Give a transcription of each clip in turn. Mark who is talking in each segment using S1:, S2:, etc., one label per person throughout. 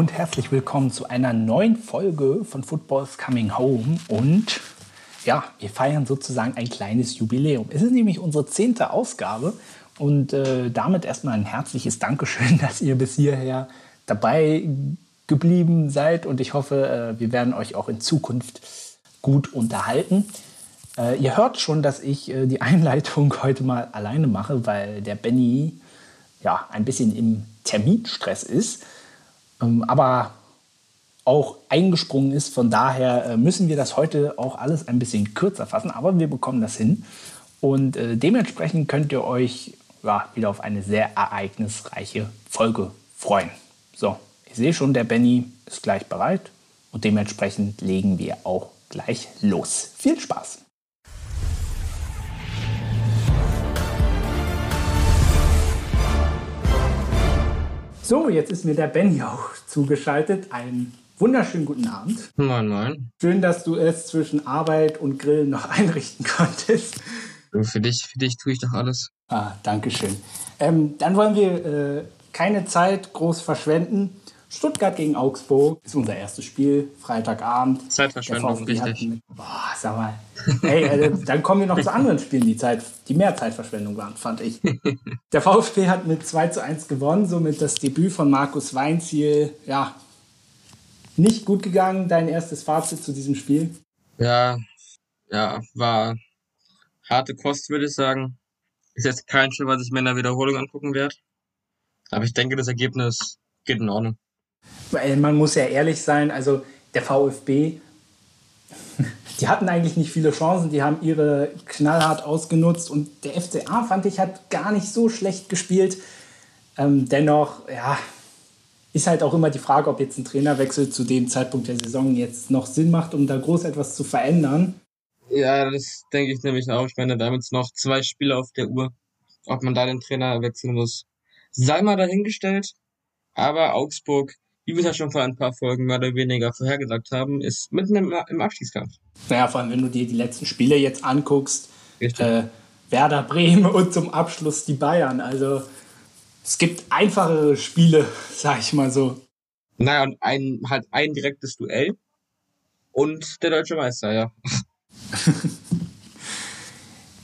S1: Und herzlich willkommen zu einer neuen Folge von Football's Coming Home. Und ja, wir feiern sozusagen ein kleines Jubiläum. Es ist nämlich unsere zehnte Ausgabe und äh, damit erstmal ein herzliches Dankeschön, dass ihr bis hierher dabei geblieben seid. Und ich hoffe, äh, wir werden euch auch in Zukunft gut unterhalten. Äh, ihr hört schon, dass ich äh, die Einleitung heute mal alleine mache, weil der Benny ja ein bisschen im Terminstress ist, ähm, aber auch eingesprungen ist. Von daher äh, müssen wir das heute auch alles ein bisschen kürzer fassen, aber wir bekommen das hin. Und äh, dementsprechend könnt ihr euch ja, wieder auf eine sehr ereignisreiche Folge freuen. So, ich sehe schon, der Benny ist gleich bereit und dementsprechend legen wir auch gleich los. Viel Spaß! So, jetzt ist mir der Benny auch zugeschaltet. Einen wunderschönen guten Abend.
S2: Moin, moin.
S1: Schön, dass du es zwischen Arbeit und Grillen noch einrichten konntest.
S2: Für dich, für dich tue ich doch alles.
S1: Ah, danke schön. Ähm, dann wollen wir äh, keine Zeit groß verschwenden. Stuttgart gegen Augsburg ist unser erstes Spiel, Freitagabend.
S2: Zeitverschwendung, richtig.
S1: Mit, boah, sag mal. Hey, äh, dann kommen wir noch zu anderen Spielen, die, Zeit, die mehr Zeitverschwendung waren, fand ich. Der VfB hat mit 2 zu 1 gewonnen, somit das Debüt von Markus Weinziel, ja, nicht gut gegangen. Dein erstes Fazit zu diesem Spiel?
S2: Ja, ja, war harte Kost, würde ich sagen. Ist jetzt kein Spiel, was ich mir in der Wiederholung angucken werde. Aber ich denke, das Ergebnis geht in Ordnung.
S1: Weil man muss ja ehrlich sein, also der VfB, die hatten eigentlich nicht viele Chancen, die haben ihre knallhart ausgenutzt und der FCA, fand ich, hat gar nicht so schlecht gespielt. Ähm, dennoch, ja, ist halt auch immer die Frage, ob jetzt ein Trainerwechsel zu dem Zeitpunkt der Saison jetzt noch Sinn macht, um da groß etwas zu verändern.
S2: Ja, das denke ich nämlich auch. Ich meine, da haben jetzt noch zwei Spiele auf der Uhr. Ob man da den Trainer wechseln muss, sei mal dahingestellt. Aber Augsburg wie wir es ja schon vor ein paar Folgen mehr oder weniger vorhergesagt haben, ist mitten im, im Abstiegskampf.
S1: Naja, vor allem, wenn du dir die letzten Spiele jetzt anguckst, äh, Werder Bremen und zum Abschluss die Bayern. Also es gibt einfachere Spiele, sag ich mal so.
S2: Naja, und ein, halt ein direktes Duell und der deutsche Meister, ja.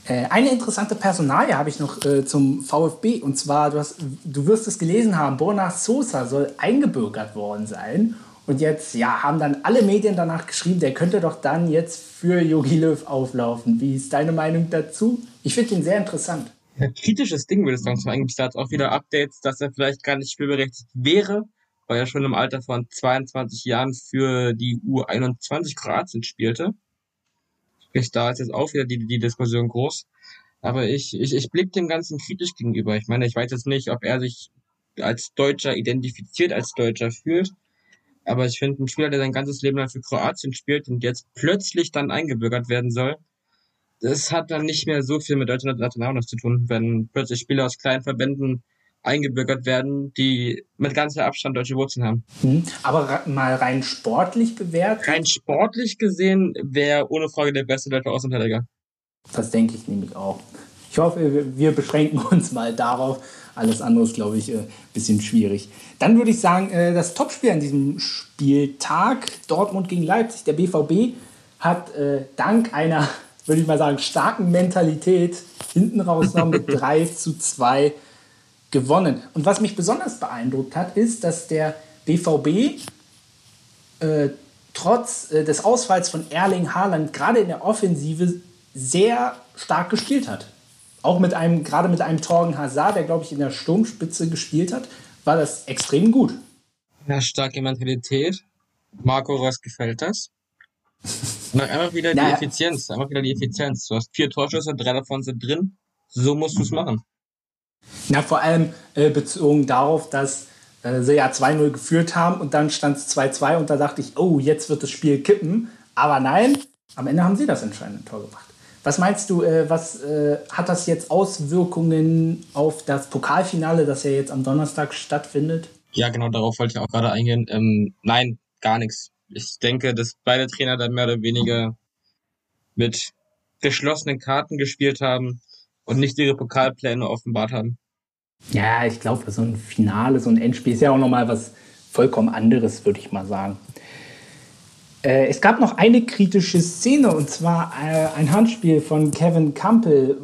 S1: Äh, eine interessante Personalie habe ich noch äh, zum VfB. Und zwar, du, hast, du wirst es gelesen haben, Borna Sosa soll eingebürgert worden sein. Und jetzt ja, haben dann alle Medien danach geschrieben, der könnte doch dann jetzt für Jogi Löw auflaufen. Wie ist deine Meinung dazu? Ich finde ihn sehr interessant.
S2: Ja, kritisches Ding würde ich sagen. Zum eigentlich hat auch wieder Updates, dass er vielleicht gar nicht spielberechtigt wäre, weil er schon im Alter von 22 Jahren für die U21 Kroatien spielte. Sprich, da ist jetzt auch wieder die, die Diskussion groß. Aber ich, ich, ich blicke dem Ganzen kritisch gegenüber. Ich meine, ich weiß jetzt nicht, ob er sich als Deutscher identifiziert, als Deutscher fühlt. Aber ich finde, ein Spieler, der sein ganzes Leben lang für Kroatien spielt und jetzt plötzlich dann eingebürgert werden soll, das hat dann nicht mehr so viel mit deutscher Nationalmannschaft zu tun, wenn plötzlich Spieler aus kleinen Verbänden eingebürgert werden, die mit ganzer Abstand deutsche Wurzeln haben.
S1: Mhm. Aber mal rein sportlich bewertet?
S2: Rein sportlich gesehen wäre ohne Frage der beste deutsche Außenverteidiger.
S1: Das denke ich nämlich auch. Ich hoffe, wir beschränken uns mal darauf. Alles andere ist, glaube ich, ein äh, bisschen schwierig. Dann würde ich sagen, äh, das Topspiel an diesem Spieltag, Dortmund gegen Leipzig, der BVB, hat äh, dank einer, würde ich mal sagen, starken Mentalität hinten raus noch mit 3 zu 2 gewonnen. Und was mich besonders beeindruckt hat, ist, dass der BVB äh, trotz äh, des Ausfalls von Erling Haaland gerade in der Offensive sehr stark gespielt hat. Auch mit einem, gerade mit einem Torgen Hazard, der glaube ich in der Sturmspitze gespielt hat, war das extrem gut.
S2: Ja, starke Mentalität. Marco Reus gefällt das. Und einfach wieder die Effizienz, einfach wieder die Effizienz. Du hast vier Torschüsse, drei davon sind drin. So musst du es machen.
S1: Na, vor allem äh, bezogen darauf, dass äh, sie ja 2-0 geführt haben und dann stand es 2-2 und da dachte ich, oh, jetzt wird das Spiel kippen. Aber nein, am Ende haben sie das entscheidende Tor gemacht. Was meinst du, äh, was äh, hat das jetzt Auswirkungen auf das Pokalfinale, das ja jetzt am Donnerstag stattfindet?
S2: Ja, genau, darauf wollte ich auch gerade eingehen. Ähm, nein, gar nichts. Ich denke, dass beide Trainer da mehr oder weniger mit geschlossenen Karten gespielt haben und nicht ihre Pokalpläne offenbart haben.
S1: Ja, ich glaube, so ein Finale, so ein Endspiel ist ja auch nochmal was vollkommen anderes, würde ich mal sagen. Äh, es gab noch eine kritische Szene und zwar äh, ein Handspiel von Kevin Campbell,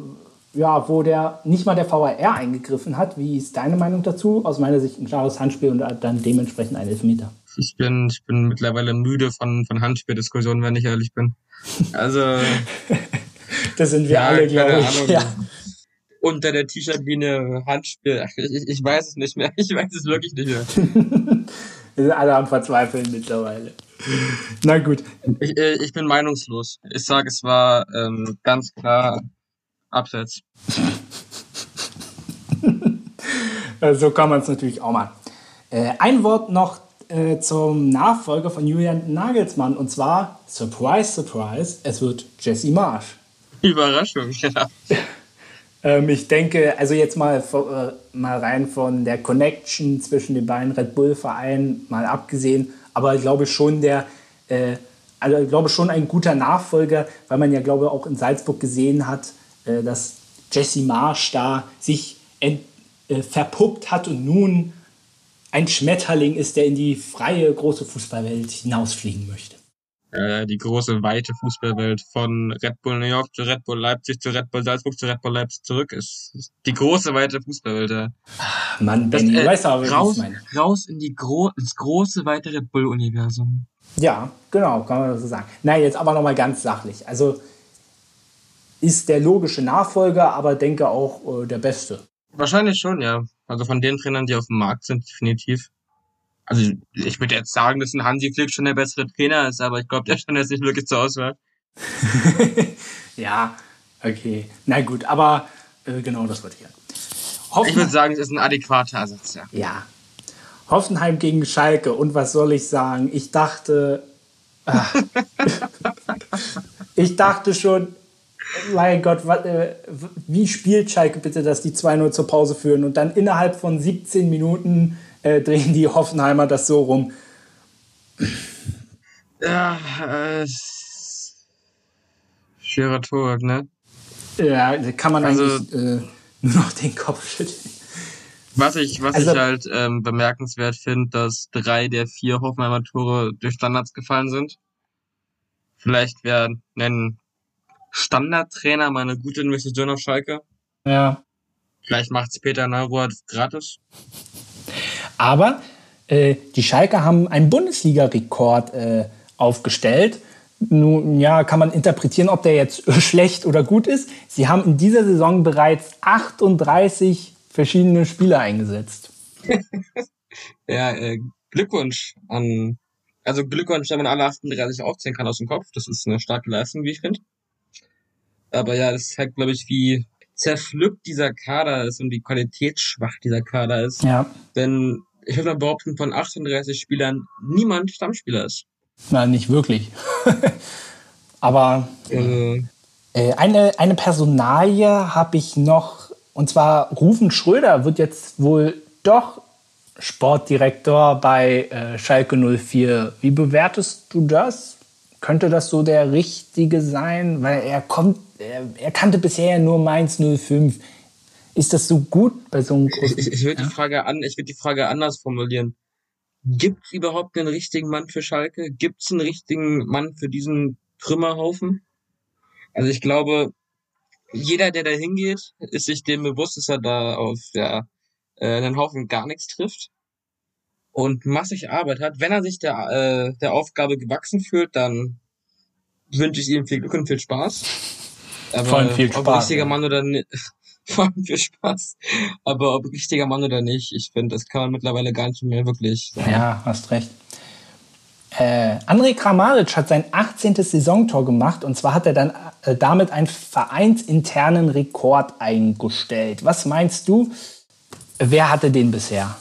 S1: ja, wo der nicht mal der VAR eingegriffen hat. Wie ist deine Meinung dazu? Aus meiner Sicht ein klares Handspiel und dann dementsprechend ein Elfmeter.
S2: Ich bin, ich bin mittlerweile müde von, von Handspieldiskussionen, wenn ich ehrlich bin. Also.
S1: das sind wir ja, alle, glaube ich. Ja.
S2: Unter der T-Shirt-Linie Handspiel. Ich, ich weiß es nicht mehr. Ich weiß es wirklich nicht mehr.
S1: wir sind alle am Verzweifeln mittlerweile. Na gut.
S2: Ich, äh, ich bin meinungslos. Ich sage, es war ähm, ganz klar abseits.
S1: so kann man es natürlich auch mal. Äh, ein Wort noch äh, zum Nachfolger von Julian Nagelsmann und zwar, surprise, surprise, es wird Jesse Marsch.
S2: Überraschung, ja.
S1: ähm, ich denke, also jetzt mal, äh, mal rein von der Connection zwischen den beiden Red Bull-Vereinen mal abgesehen, aber ich glaube schon der, äh, also ich glaube schon ein guter Nachfolger, weil man ja glaube auch in Salzburg gesehen hat, äh, dass Jesse Marsch da sich äh, verpuppt hat und nun ein Schmetterling ist, der in die freie große Fußballwelt hinausfliegen möchte.
S2: Äh, die große, weite Fußballwelt von Red Bull New York zu Red Bull Leipzig zu Red Bull Salzburg zu Red Bull Leipzig zurück ist, ist die große, weite Fußballwelt.
S1: Ach, Mann, das, äh, weißt aber,
S2: raus, raus in die gro ins große, weite Red Bull-Universum.
S1: Ja, genau, kann man so sagen. Nein, jetzt aber nochmal ganz sachlich. Also ist der logische Nachfolger, aber denke auch äh, der beste.
S2: Wahrscheinlich schon, ja. Also von den Trainern, die auf dem Markt sind, definitiv. Also ich würde jetzt sagen, dass ein Hansi Flick schon der bessere Trainer ist, aber ich glaube, der stand jetzt nicht wirklich zur Auswahl.
S1: ja, okay. Na gut, aber äh, genau das wollte ich ja.
S2: Hoffen ich würde sagen, es ist ein adäquater Ersatz, ja.
S1: Ja. Hoffenheim gegen Schalke. Und was soll ich sagen? Ich dachte. Ach, ich dachte schon, mein Gott, wat, äh, wie spielt Schalke bitte, dass die 2-0 zur Pause führen und dann innerhalb von 17 Minuten äh, drehen die Hoffenheimer das so rum?
S2: Ja, äh, schwerer Torwart, ne?
S1: Ja, da kann man also, eigentlich äh, nur noch den Kopf schütteln.
S2: Was ich, was also, ich halt ähm, bemerkenswert finde, dass drei der vier Hoffenheimer Tore durch Standards gefallen sind. Vielleicht wäre nennen Standardtrainer mal eine gute Investition auf Schalke.
S1: Ja.
S2: Vielleicht macht es Peter Neurohr gratis.
S1: Aber äh, die Schalke haben einen Bundesliga-Rekord äh, aufgestellt. Nun, ja, kann man interpretieren, ob der jetzt schlecht oder gut ist. Sie haben in dieser Saison bereits 38 verschiedene Spieler eingesetzt.
S2: ja, äh, Glückwunsch an, also Glückwunsch, wenn man alle 38 aufzählen kann aus dem Kopf. Das ist eine starke Leistung, wie ich finde. Aber ja, das zeigt, glaube ich, wie zerpflückt dieser Kader ist und wie qualitätsschwach dieser Kader ist.
S1: Ja.
S2: Denn ich würde mal behaupten, von 38 Spielern niemand Stammspieler ist.
S1: Nein, nicht wirklich. Aber äh, äh, eine, eine Personalie habe ich noch, und zwar Rufen Schröder wird jetzt wohl doch Sportdirektor bei äh, Schalke 04. Wie bewertest du das? Könnte das so der Richtige sein? Weil er kommt, er, er kannte bisher nur Mainz 05. Ist das so gut bei so einem
S2: großen? Ich, ich, ich würde ja? die Frage an, ich würde die Frage anders formulieren. Gibt es überhaupt einen richtigen Mann für Schalke? Gibt es einen richtigen Mann für diesen Trümmerhaufen? Also ich glaube, jeder, der da hingeht, ist sich dem bewusst, dass er da auf ja, äh, einen Haufen gar nichts trifft und massig Arbeit hat. Wenn er sich der, äh, der Aufgabe gewachsen fühlt, dann wünsche ich ihm viel Glück und viel Spaß.
S1: Aber Vor allem viel Spaß.
S2: Ob richtiger Mann oder nicht, vor allem viel Spaß. Aber ob richtiger Mann oder nicht, ich finde, das kann man mittlerweile gar nicht mehr wirklich
S1: sagen. Ja, hast recht. Äh, André Kramaric hat sein 18. Saisontor gemacht und zwar hat er dann äh, damit einen vereinsinternen Rekord eingestellt. Was meinst du? Wer hatte den bisher?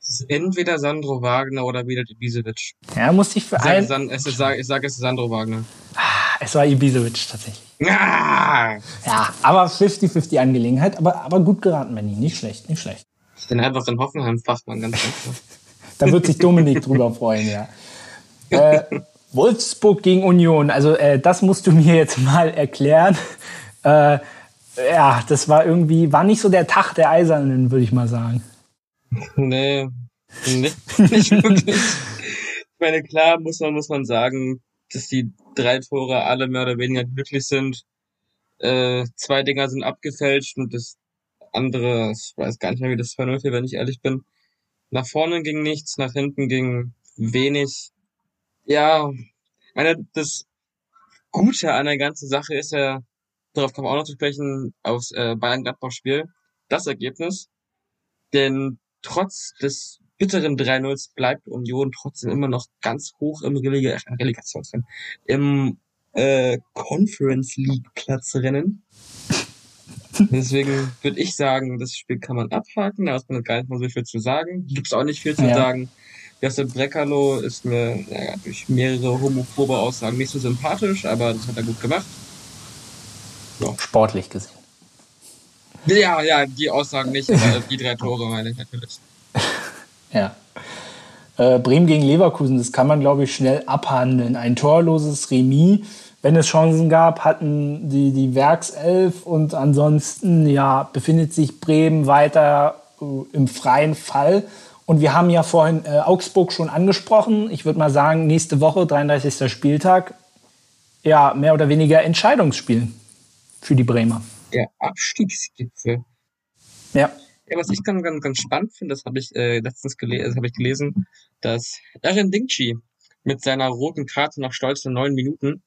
S2: Es ist entweder Sandro Wagner oder wieder Ibisevic.
S1: Ja, muss ich für einen.
S2: Ich sage, ich sage, es ist Sandro Wagner.
S1: Ah, es war Ibisevic tatsächlich. Ah! Ja, aber 50-50 Angelegenheit, aber, aber gut geraten, Benny. Nicht schlecht, nicht schlecht.
S2: Ich bin einfach ein Hoffenheim-Fachmann, ganz einfach.
S1: da wird sich Dominik drüber freuen, ja. Äh, Wolfsburg gegen Union, also äh, das musst du mir jetzt mal erklären. Äh, ja, das war irgendwie, war nicht so der Tag der Eisernen, würde ich mal sagen.
S2: Nee, Nee, nicht wirklich. Ich meine, klar muss man, muss man sagen, dass die drei Tore alle mehr oder weniger glücklich sind. Äh, zwei Dinger sind abgefälscht und das andere, ich weiß gar nicht mehr, wie das 2-0 wenn ich ehrlich bin. Nach vorne ging nichts, nach hinten ging wenig. Ja, meine, das Gute an der ganzen Sache ist ja, darauf kommen wir auch noch zu sprechen, aufs äh, Bayern-Gladbach-Spiel, das Ergebnis. Denn trotz des bitteren 3-0 bleibt Union trotzdem immer noch ganz hoch im Releg Relegationsrennen, im äh, Conference League Platzrennen. Deswegen würde ich sagen, das Spiel kann man abhaken, da ist man gar nicht mal so viel zu sagen. Gibt's auch nicht viel zu ja. sagen. Josep Breckerlo ist mir ja, durch mehrere homophobe Aussagen nicht so sympathisch, aber das hat er gut gemacht.
S1: Ja. Sportlich gesehen.
S2: Ja, ja, die Aussagen nicht, aber die drei Tore meine ich natürlich.
S1: Ja. Äh, Bremen gegen Leverkusen, das kann man, glaube ich, schnell abhandeln. Ein torloses Remis. Wenn es Chancen gab, hatten die, die Werkself und ansonsten ja, befindet sich Bremen weiter äh, im freien Fall. Und wir haben ja vorhin äh, Augsburg schon angesprochen. Ich würde mal sagen, nächste Woche, 33. Spieltag, ja, mehr oder weniger Entscheidungsspiel für die Bremer.
S2: Der Abstiegsgipfel.
S1: Ja.
S2: Ja, was ich ganz, ganz, ganz spannend finde, das habe ich äh, letztens gelesen, habe ich gelesen, dass Erin Dingchi mit seiner roten Karte nach stolzen neun Minuten,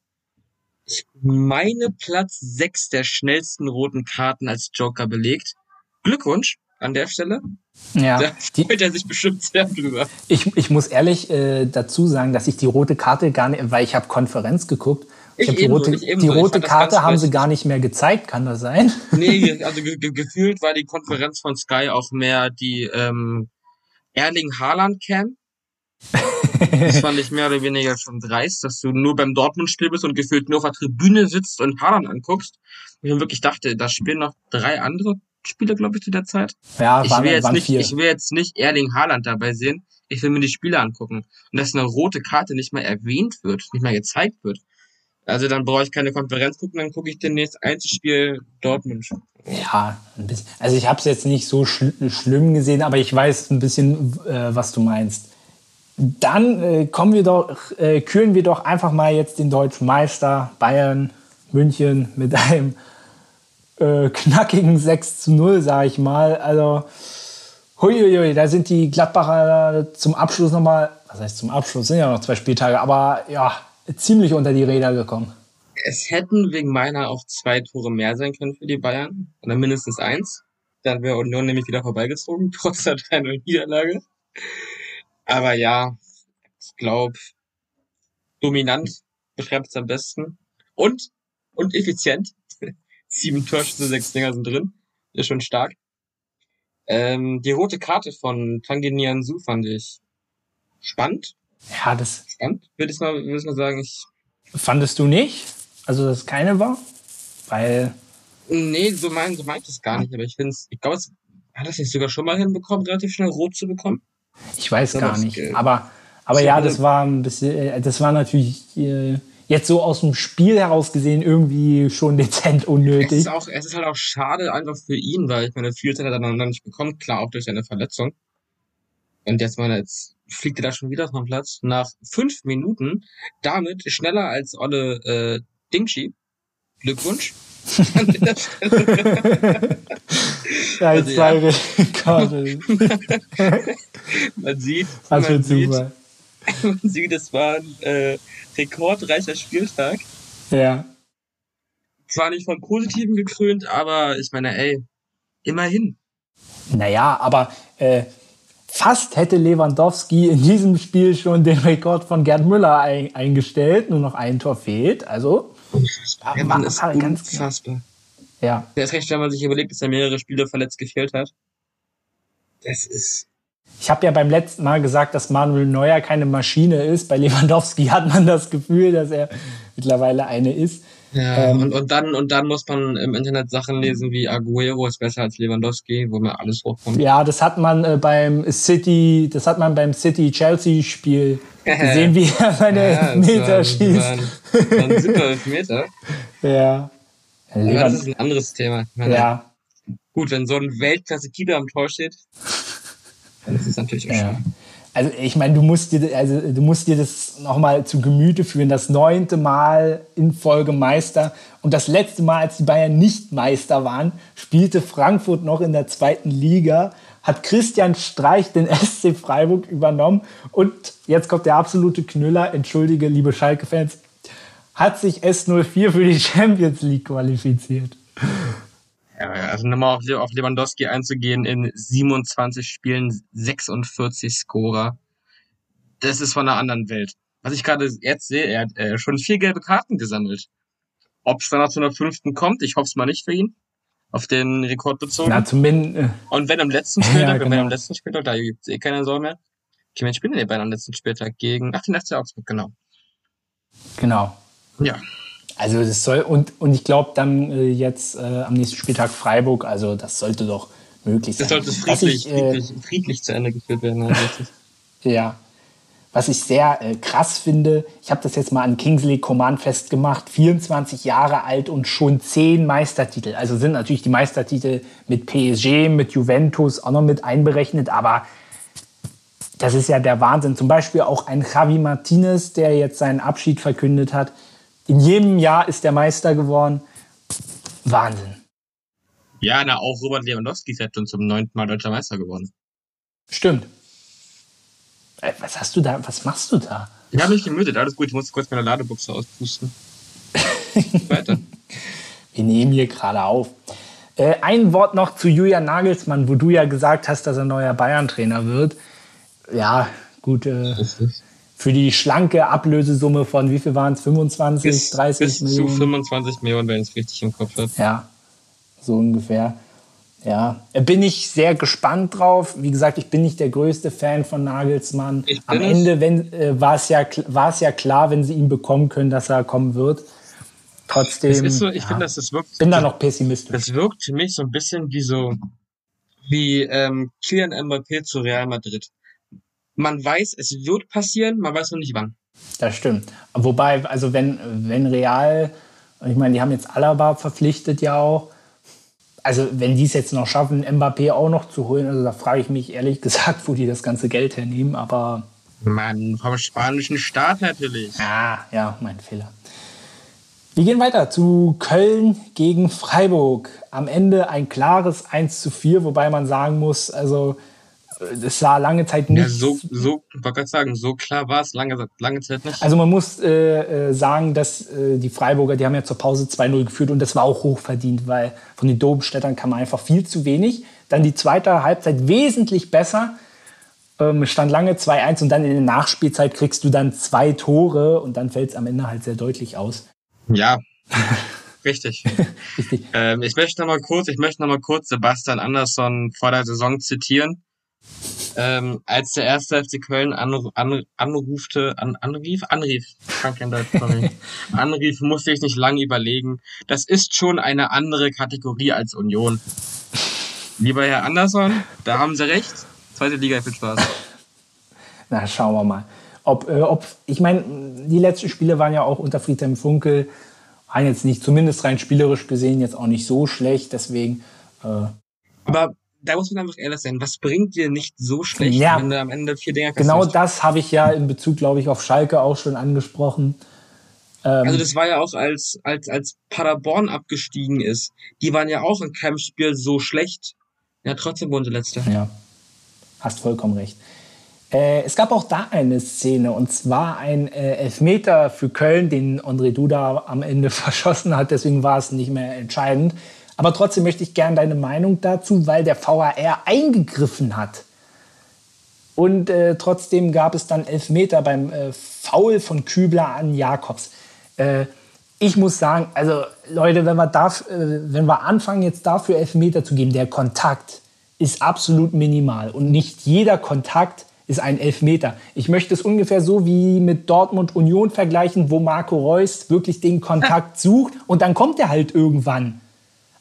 S2: ich meine Platz sechs der schnellsten roten Karten als Joker belegt. Glückwunsch an der Stelle.
S1: Ja,
S2: da freut er sich bestimmt sehr drüber.
S1: Ich, ich muss ehrlich äh, dazu sagen, dass ich die rote Karte gar nicht, weil ich habe Konferenz geguckt, ich, ich die rote, die rote Karte haben sie gar nicht mehr gezeigt, kann das sein?
S2: Nee, also ge ge gefühlt war die Konferenz von Sky auch mehr die ähm, Erling Haaland Cam. das fand ich mehr oder weniger schon dreist, dass du nur beim Dortmund-Spiel bist und gefühlt nur auf der Tribüne sitzt und Haaland anguckst. Und ich wirklich dachte, da spielen noch drei andere Spieler, glaube ich, zu der Zeit.
S1: Ja,
S2: ich
S1: waren,
S2: will jetzt nicht,
S1: vier.
S2: ich will jetzt nicht Erling Haaland dabei sehen. Ich will mir die Spiele angucken. Und dass eine rote Karte nicht mal erwähnt wird, nicht mal gezeigt wird. Also dann brauche ich keine Konferenz gucken, dann gucke ich demnächst Einzelspiel Dortmund.
S1: Ja, ein bisschen. Also ich habe es jetzt nicht so schl schlimm gesehen, aber ich weiß ein bisschen, äh, was du meinst. Dann äh, kommen wir doch, äh, küren wir doch einfach mal jetzt den deutschen Meister Bayern München mit einem äh, knackigen 6 zu 0, sage ich mal. Also, huiuiui, da sind die Gladbacher zum Abschluss nochmal, was heißt zum Abschluss, sind ja noch zwei Spieltage, aber ja, ziemlich unter die Räder gekommen.
S2: Es hätten wegen meiner auch zwei Tore mehr sein können für die Bayern. Oder mindestens eins. Dann wäre Union nämlich wieder vorbeigezogen, trotz der 3 Niederlage. Aber ja, ich glaube, dominant beschreibt es am besten. Und, und effizient. Sieben Torschüsse, sechs Dinger sind drin. Ist schon stark. Ähm, die rote Karte von Tanginian Su fand ich spannend.
S1: Ja, das.
S2: Spannend, würde ich mal, würde ich mal sagen. Ich
S1: Fandest du nicht? Also, dass es keine war? Weil.
S2: Nee, so meint so meint es gar nicht, aber ich finde es, ich glaube, es hat das nicht sogar schon mal hinbekommen, relativ schnell rot zu bekommen.
S1: Ich weiß gar nicht. Aber, aber ja, das war ein bisschen, äh, das war natürlich äh, jetzt so aus dem Spiel heraus gesehen irgendwie schon dezent unnötig.
S2: Es ist, auch, es ist halt auch schade einfach für ihn, weil ich meine, viel hat er dann nicht bekommen, klar auch durch seine Verletzung. Und jetzt mal jetzt fliegt er da schon wieder vom Platz. Nach fünf Minuten, damit schneller als Olle äh, Dingshi. Glückwunsch.
S1: ja, also, ja.
S2: Man sieht,
S1: Was
S2: man sieht,
S1: Zufall.
S2: man sieht, es war ein äh, rekordreicher Spieltag.
S1: Ja.
S2: Zwar nicht von Positiven gekrönt, aber ich meine, ey, immerhin.
S1: Naja, aber äh, fast hätte Lewandowski in diesem Spiel schon den Rekord von Gerd Müller ein, eingestellt. Nur noch ein Tor fehlt. Also.
S2: Ja, man ist ganz unfassbar.
S1: Ja.
S2: Der ist recht, wenn man sich überlegt, dass er mehrere Spiele verletzt gefehlt hat. Das ist.
S1: Ich habe ja beim letzten Mal gesagt, dass Manuel Neuer keine Maschine ist. Bei Lewandowski hat man das Gefühl, dass er mittlerweile eine ist.
S2: Ja, ähm, und, und, dann, und dann muss man im Internet Sachen lesen wie Aguero ist besser als Lewandowski, wo mir alles hochkommt.
S1: Ja, das hat man äh, beim City, das hat man beim City-Chelsea-Spiel gesehen, wie er seine
S2: ja,
S1: Meter
S2: war,
S1: schießt.
S2: Waren, waren super Meter.
S1: ja.
S2: Aber das ist ein anderes Thema. Meine,
S1: Ja.
S2: Gut, wenn so ein Weltklasse-Keeper am Tor steht. Das ist natürlich auch
S1: ja. Also ich meine, du musst dir, also du musst dir das nochmal zu Gemüte führen. Das neunte Mal in Folge Meister und das letzte Mal, als die Bayern nicht Meister waren, spielte Frankfurt noch in der zweiten Liga, hat Christian Streich den SC Freiburg übernommen und jetzt kommt der absolute Knüller, entschuldige liebe Schalke-Fans, hat sich S04 für die Champions League qualifiziert.
S2: Ja, also nochmal auf Lewandowski einzugehen, in 27 Spielen 46 Scorer. Das ist von einer anderen Welt. Was ich gerade jetzt sehe, er hat äh, schon vier gelbe Karten gesammelt. Ob es dann noch zu einer fünften kommt, ich hoffe es mal nicht für ihn. Auf den Rekord bezogen.
S1: Na, zumindest. Äh,
S2: Und wenn am letzten Spieltag, ja, genau. wenn am letzten Spieltag, da gibt es eh keine Sorge mehr. Okay, wen spielen die beiden am letzten Spieltag? Gegen, ach, den FC Augsburg, genau.
S1: Genau.
S2: Ja.
S1: Also das soll und, und ich glaube dann äh, jetzt äh, am nächsten Spieltag Freiburg, also das sollte doch möglich sein.
S2: Das sollte friedlich, ich, äh, friedlich, friedlich, zu Ende geführt werden. Also
S1: ja. Was ich sehr äh, krass finde, ich habe das jetzt mal an Kingsley Coman festgemacht, 24 Jahre alt und schon 10 Meistertitel. Also sind natürlich die Meistertitel mit PSG, mit Juventus auch noch mit einberechnet, aber das ist ja der Wahnsinn. Zum Beispiel auch ein Javi Martinez, der jetzt seinen Abschied verkündet hat, in jedem Jahr ist der Meister geworden. Wahnsinn.
S2: Ja, na, auch Robert Lewandowski ist jetzt schon zum neunten Mal deutscher Meister geworden.
S1: Stimmt. Äh, was hast du da, was machst du da?
S2: Ich habe mich gemütet, alles gut, ich muss kurz meine Ladebuchse auspusten. Weiter.
S1: Wir nehmen hier gerade auf. Äh, ein Wort noch zu Julian Nagelsmann, wo du ja gesagt hast, dass er neuer Bayern-Trainer wird. Ja, gut. Äh, für die schlanke Ablösesumme von wie viel waren es? 25, bis, 30
S2: bis
S1: Millionen?
S2: Zu 25 Millionen, wenn ich es richtig im Kopf habe.
S1: Ja, so ungefähr. Ja, bin ich sehr gespannt drauf. Wie gesagt, ich bin nicht der größte Fan von Nagelsmann. Am Ende wenn, äh, war, es ja, war es ja klar, wenn sie ihn bekommen können, dass er kommen wird. Trotzdem.
S2: So, ich ja, finde, das ist wirklich.
S1: Bin da noch pessimistisch.
S2: Das wirkt für mich so ein bisschen wie so wie ähm, Kylian Mbappé zu Real Madrid man weiß, es wird passieren, man weiß noch nicht wann.
S1: Das stimmt. Wobei, also wenn, wenn Real, ich meine, die haben jetzt Alaba verpflichtet ja auch, also wenn die es jetzt noch schaffen, Mbappé auch noch zu holen, also da frage ich mich ehrlich gesagt, wo die das ganze Geld hernehmen, aber...
S2: Mann, vom spanischen Staat natürlich.
S1: Ah, ja, mein Fehler. Wir gehen weiter zu Köln gegen Freiburg. Am Ende ein klares 1 zu 4, wobei man sagen muss, also das sah lange Zeit nicht. Ja,
S2: so, so, ich wollte gerade sagen, so klar war es lange, lange Zeit nicht.
S1: Also man muss äh, äh, sagen, dass äh, die Freiburger, die haben ja zur Pause 2-0 geführt und das war auch hochverdient, weil von den Domstädtern kam einfach viel zu wenig. Dann die zweite Halbzeit wesentlich besser. Ähm, stand lange 2-1 und dann in der Nachspielzeit kriegst du dann zwei Tore und dann fällt es am Ende halt sehr deutlich aus.
S2: Ja. Richtig. Richtig. Ähm, ich möchte noch mal kurz, ich möchte noch mal kurz Sebastian Andersson vor der Saison zitieren. Ähm, als der erste FC Köln anru an anrufte, an anrief, anrief, Deutsch, sorry, anrief, musste ich nicht lange überlegen. Das ist schon eine andere Kategorie als Union. Lieber Herr Andersson, da haben Sie recht. Zweite Liga, viel Spaß.
S1: Na, schauen wir mal. Ob, äh, ob, ich meine, die letzten Spiele waren ja auch unter Friedhelm Funkel, waren jetzt nicht, zumindest rein spielerisch gesehen, jetzt auch nicht so schlecht, deswegen. Äh,
S2: Aber da muss man einfach ehrlich sein, was bringt dir nicht so schlecht,
S1: ja,
S2: wenn du am Ende vier Dinger
S1: Genau das habe ich ja in Bezug, glaube ich, auf Schalke auch schon angesprochen.
S2: Ähm, also das war ja auch, als, als, als Paderborn abgestiegen ist. Die waren ja auch in keinem Spiel so schlecht. Ja, trotzdem wurden sie Letzte.
S1: Ja, hast vollkommen recht. Äh, es gab auch da eine Szene, und zwar ein äh, Elfmeter für Köln, den André Duda am Ende verschossen hat. Deswegen war es nicht mehr entscheidend. Aber trotzdem möchte ich gerne deine Meinung dazu, weil der VAR eingegriffen hat. Und äh, trotzdem gab es dann Elfmeter beim äh, Foul von Kübler an Jakobs. Äh, ich muss sagen, also Leute, wenn wir, darf, äh, wenn wir anfangen, jetzt dafür Elfmeter zu geben, der Kontakt ist absolut minimal. Und nicht jeder Kontakt ist ein Elfmeter. Ich möchte es ungefähr so wie mit Dortmund Union vergleichen, wo Marco Reus wirklich den Kontakt sucht und dann kommt er halt irgendwann.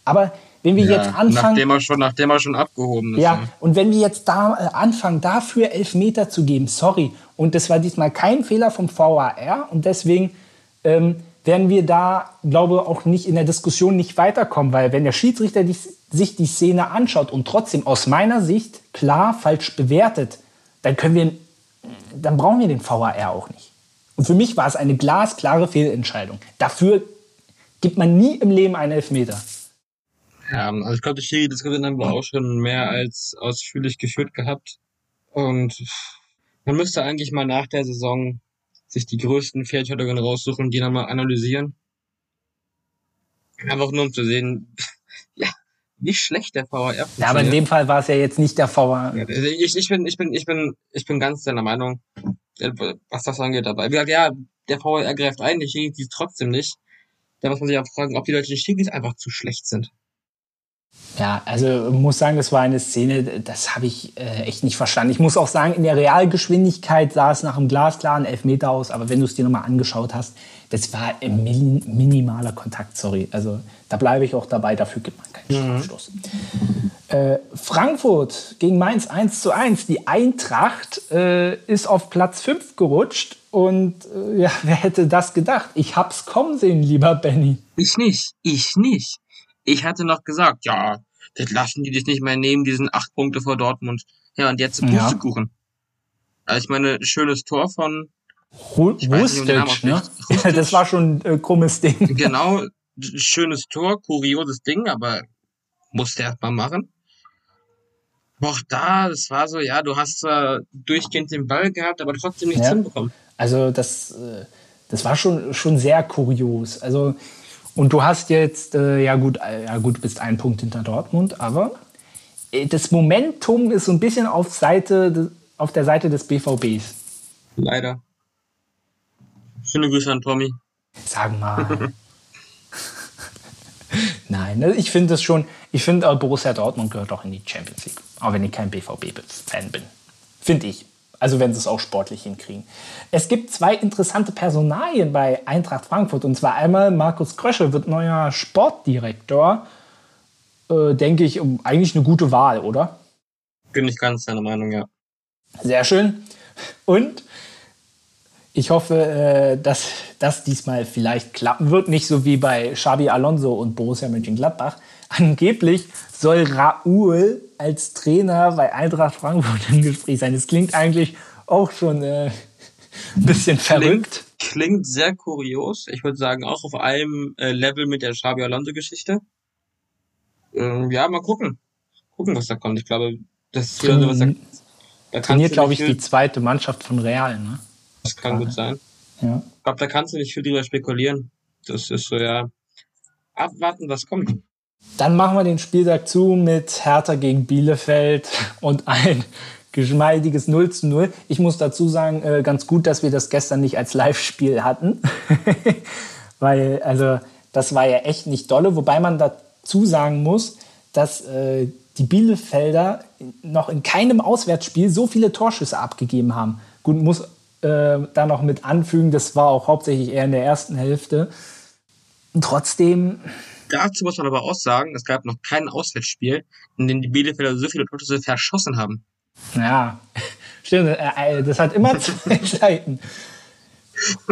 S1: Aber wenn wir ja, jetzt anfangen.
S2: Nachdem er, schon, nachdem er schon abgehoben ist.
S1: Ja, ja. und wenn wir jetzt da äh, anfangen, dafür Elfmeter zu geben, sorry. Und das war diesmal kein Fehler vom VAR und deswegen ähm, werden wir da, glaube auch nicht in der Diskussion nicht weiterkommen, weil wenn der Schiedsrichter die, sich die Szene anschaut und trotzdem aus meiner Sicht klar falsch bewertet, dann können wir, dann brauchen wir den VAR auch nicht. Und für mich war es eine glasklare Fehlentscheidung. Dafür gibt man nie im Leben einen Elfmeter.
S2: Ja, also ich glaube, die Schiri-Diskussion haben wir auch schon mehr als ausführlich geführt gehabt. Und man müsste eigentlich mal nach der Saison sich die größten Fehlentscheidungen raussuchen und die dann mal analysieren. Einfach nur um zu sehen, ja, wie schlecht der VAR
S1: funktioniert. Ja, aber in dem Fall war es ja jetzt nicht der VAR.
S2: Also ich, ich bin, ich bin, ich bin, ich bin ganz deiner Meinung, äh, was das angeht dabei. Wie gesagt, ja, der VAR greift ein, die Schiris trotzdem nicht. Da muss man sich auch fragen, ob die deutschen Schiris einfach zu schlecht sind.
S1: Ja, also muss sagen, das war eine Szene, das habe ich äh, echt nicht verstanden. Ich muss auch sagen, in der Realgeschwindigkeit sah es nach einem glasklaren Elfmeter aus, aber wenn du es dir nochmal angeschaut hast, das war ein min minimaler Kontakt, sorry. Also da bleibe ich auch dabei, dafür gibt man keinen Strafstoß. Mhm. Äh, Frankfurt gegen Mainz 1 zu 1. Die Eintracht äh, ist auf Platz 5 gerutscht und äh, ja, wer hätte das gedacht? Ich hab's kommen sehen, lieber Benny.
S2: Ich nicht, ich nicht. Ich hatte noch gesagt, ja, das lassen die dich nicht mehr nehmen, diesen acht Punkte vor Dortmund. Ja, und jetzt Pustekuchen. Ja. Also ich meine, schönes Tor von
S1: Rustic, ne? Das war schon ein äh, krummes Ding.
S2: Genau, schönes Tor, kurioses Ding, aber musste er mal machen. Auch da, das war so, ja, du hast zwar durchgehend den Ball gehabt, aber trotzdem nichts ja. hinbekommen.
S1: Also das, äh, das war schon, schon sehr kurios. Also und du hast jetzt, äh, ja gut, äh, ja gut, bist einen Punkt hinter Dortmund, aber äh, das Momentum ist so ein bisschen auf, Seite, auf der Seite des BVBs.
S2: Leider. Schöne Grüße an Tommy.
S1: Sag mal. Nein, ne, ich finde es schon, ich finde Borussia Dortmund gehört auch in die Champions League, auch wenn ich kein BVB-Fan bin. Finde ich. Also wenn sie es auch sportlich hinkriegen. Es gibt zwei interessante Personalien bei Eintracht Frankfurt. Und zwar einmal Markus Krösche wird neuer Sportdirektor. Äh, denke ich, eigentlich eine gute Wahl, oder?
S2: Bin ich ganz deiner Meinung, ja.
S1: Sehr schön. Und ich hoffe, äh, dass das diesmal vielleicht klappen wird. Nicht so wie bei Xabi Alonso und Borussia Mönchengladbach. Angeblich soll Raoul als Trainer bei Eintracht Frankfurt im Gespräch sein. Das klingt eigentlich auch schon äh, ein bisschen verrückt.
S2: Klingt, klingt sehr kurios. Ich würde sagen, auch auf einem äh, Level mit der Xabi Alonso-Geschichte. Ähm, ja, mal gucken. Gucken, was da kommt. Ich glaube, das ist wieder sowas, da,
S1: da trainiert, glaube ich, die zweite Mannschaft von Real. Ne?
S2: Das kann Gerade. gut sein. Ja. Ich glaube, da kannst du nicht viel drüber spekulieren. Das ist so, ja, abwarten, was kommt.
S1: Dann machen wir den Spieltag zu mit Hertha gegen Bielefeld und ein geschmeidiges 0 zu 0. Ich muss dazu sagen, äh, ganz gut, dass wir das gestern nicht als Live-Spiel hatten. Weil, also, das war ja echt nicht dolle. Wobei man dazu sagen muss, dass äh, die Bielefelder noch in keinem Auswärtsspiel so viele Torschüsse abgegeben haben. Gut, muss äh, da noch mit anfügen, das war auch hauptsächlich eher in der ersten Hälfte. Und trotzdem
S2: Dazu muss man aber auch sagen, es gab noch kein Auswärtsspiel, in dem die Bielefelder so viele Torschüsse verschossen haben.
S1: Ja, stimmt. Äh, äh, das hat immer zwei Seiten.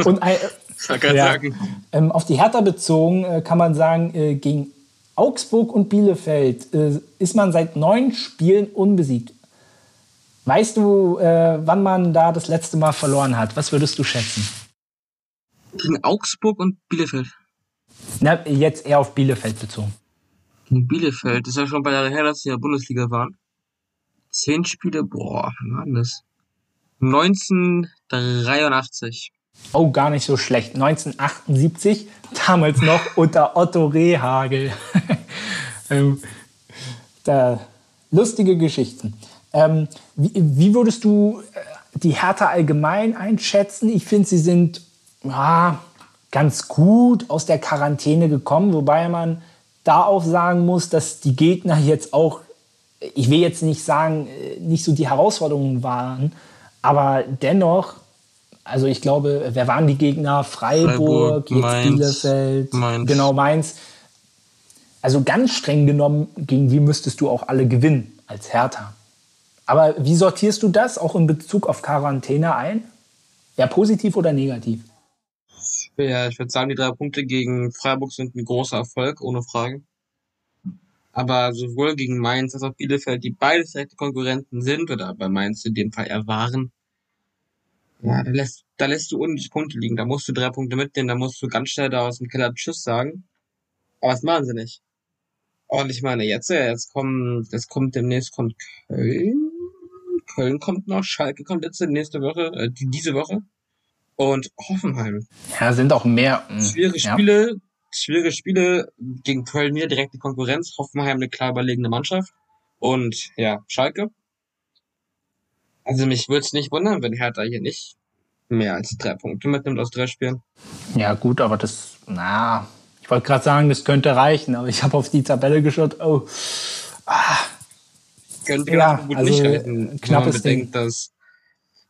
S1: Und ein, ja, ähm, auf die Hertha bezogen äh, kann man sagen, äh, gegen Augsburg und Bielefeld äh, ist man seit neun Spielen unbesiegt. Weißt du, äh, wann man da das letzte Mal verloren hat? Was würdest du schätzen?
S2: Gegen Augsburg und Bielefeld.
S1: Na, jetzt eher auf Bielefeld bezogen.
S2: In Bielefeld, das ist ja schon bei der her, dass sie in der Bundesliga waren. Zehn Spiele, boah, wann war das? 1983.
S1: Oh, gar nicht so schlecht. 1978, damals noch unter Otto Rehagel. ähm, da, lustige Geschichten. Ähm, wie, wie, würdest du äh, die Hertha allgemein einschätzen? Ich finde, sie sind ja, ganz gut aus der Quarantäne gekommen, wobei man da auch sagen muss, dass die Gegner jetzt auch, ich will jetzt nicht sagen, äh, nicht so die Herausforderungen waren, aber dennoch, also ich glaube, wer waren die Gegner? Freiburg, Freiburg jetzt Mainz, Bielefeld, Mainz. genau Mainz. Also ganz streng genommen, gegen wie müsstest du auch alle gewinnen als Hertha. Aber wie sortierst du das auch in Bezug auf Quarantäne ein? Ja, positiv oder negativ?
S2: Ja, ich würde sagen, die drei Punkte gegen Freiburg sind ein großer Erfolg, ohne Frage. Aber sowohl gegen Mainz als auch Bielefeld, die beide direkte Konkurrenten sind, oder bei Mainz in dem Fall eher waren, ja, da lässt, da lässt du unnötig Punkte liegen. Da musst du drei Punkte mitnehmen, da musst du ganz schnell da aus dem Keller Tschüss sagen. Aber das machen sie nicht. Und ich meine, jetzt, jetzt kommen, das kommt demnächst kommt Köln. Köln kommt noch, Schalke kommt jetzt nächste Woche, äh, diese Woche. Und Hoffenheim.
S1: Ja, sind auch mehr.
S2: Mh, hm, schwierige Spiele, ja. schwierige Spiele gegen Köln wieder direkte Konkurrenz. Hoffenheim eine klar überlegene Mannschaft. Und ja, Schalke. Also mich würde es nicht wundern, wenn Hertha hier nicht mehr als drei Punkte mitnimmt aus drei Spielen.
S1: Ja, gut, aber das, na, ich wollte gerade sagen, das könnte reichen, aber ich habe auf die Tabelle geschaut. Oh,
S2: ah. Könnte ja, gut also nicht reichen, wenn man bedenkt, Ding. dass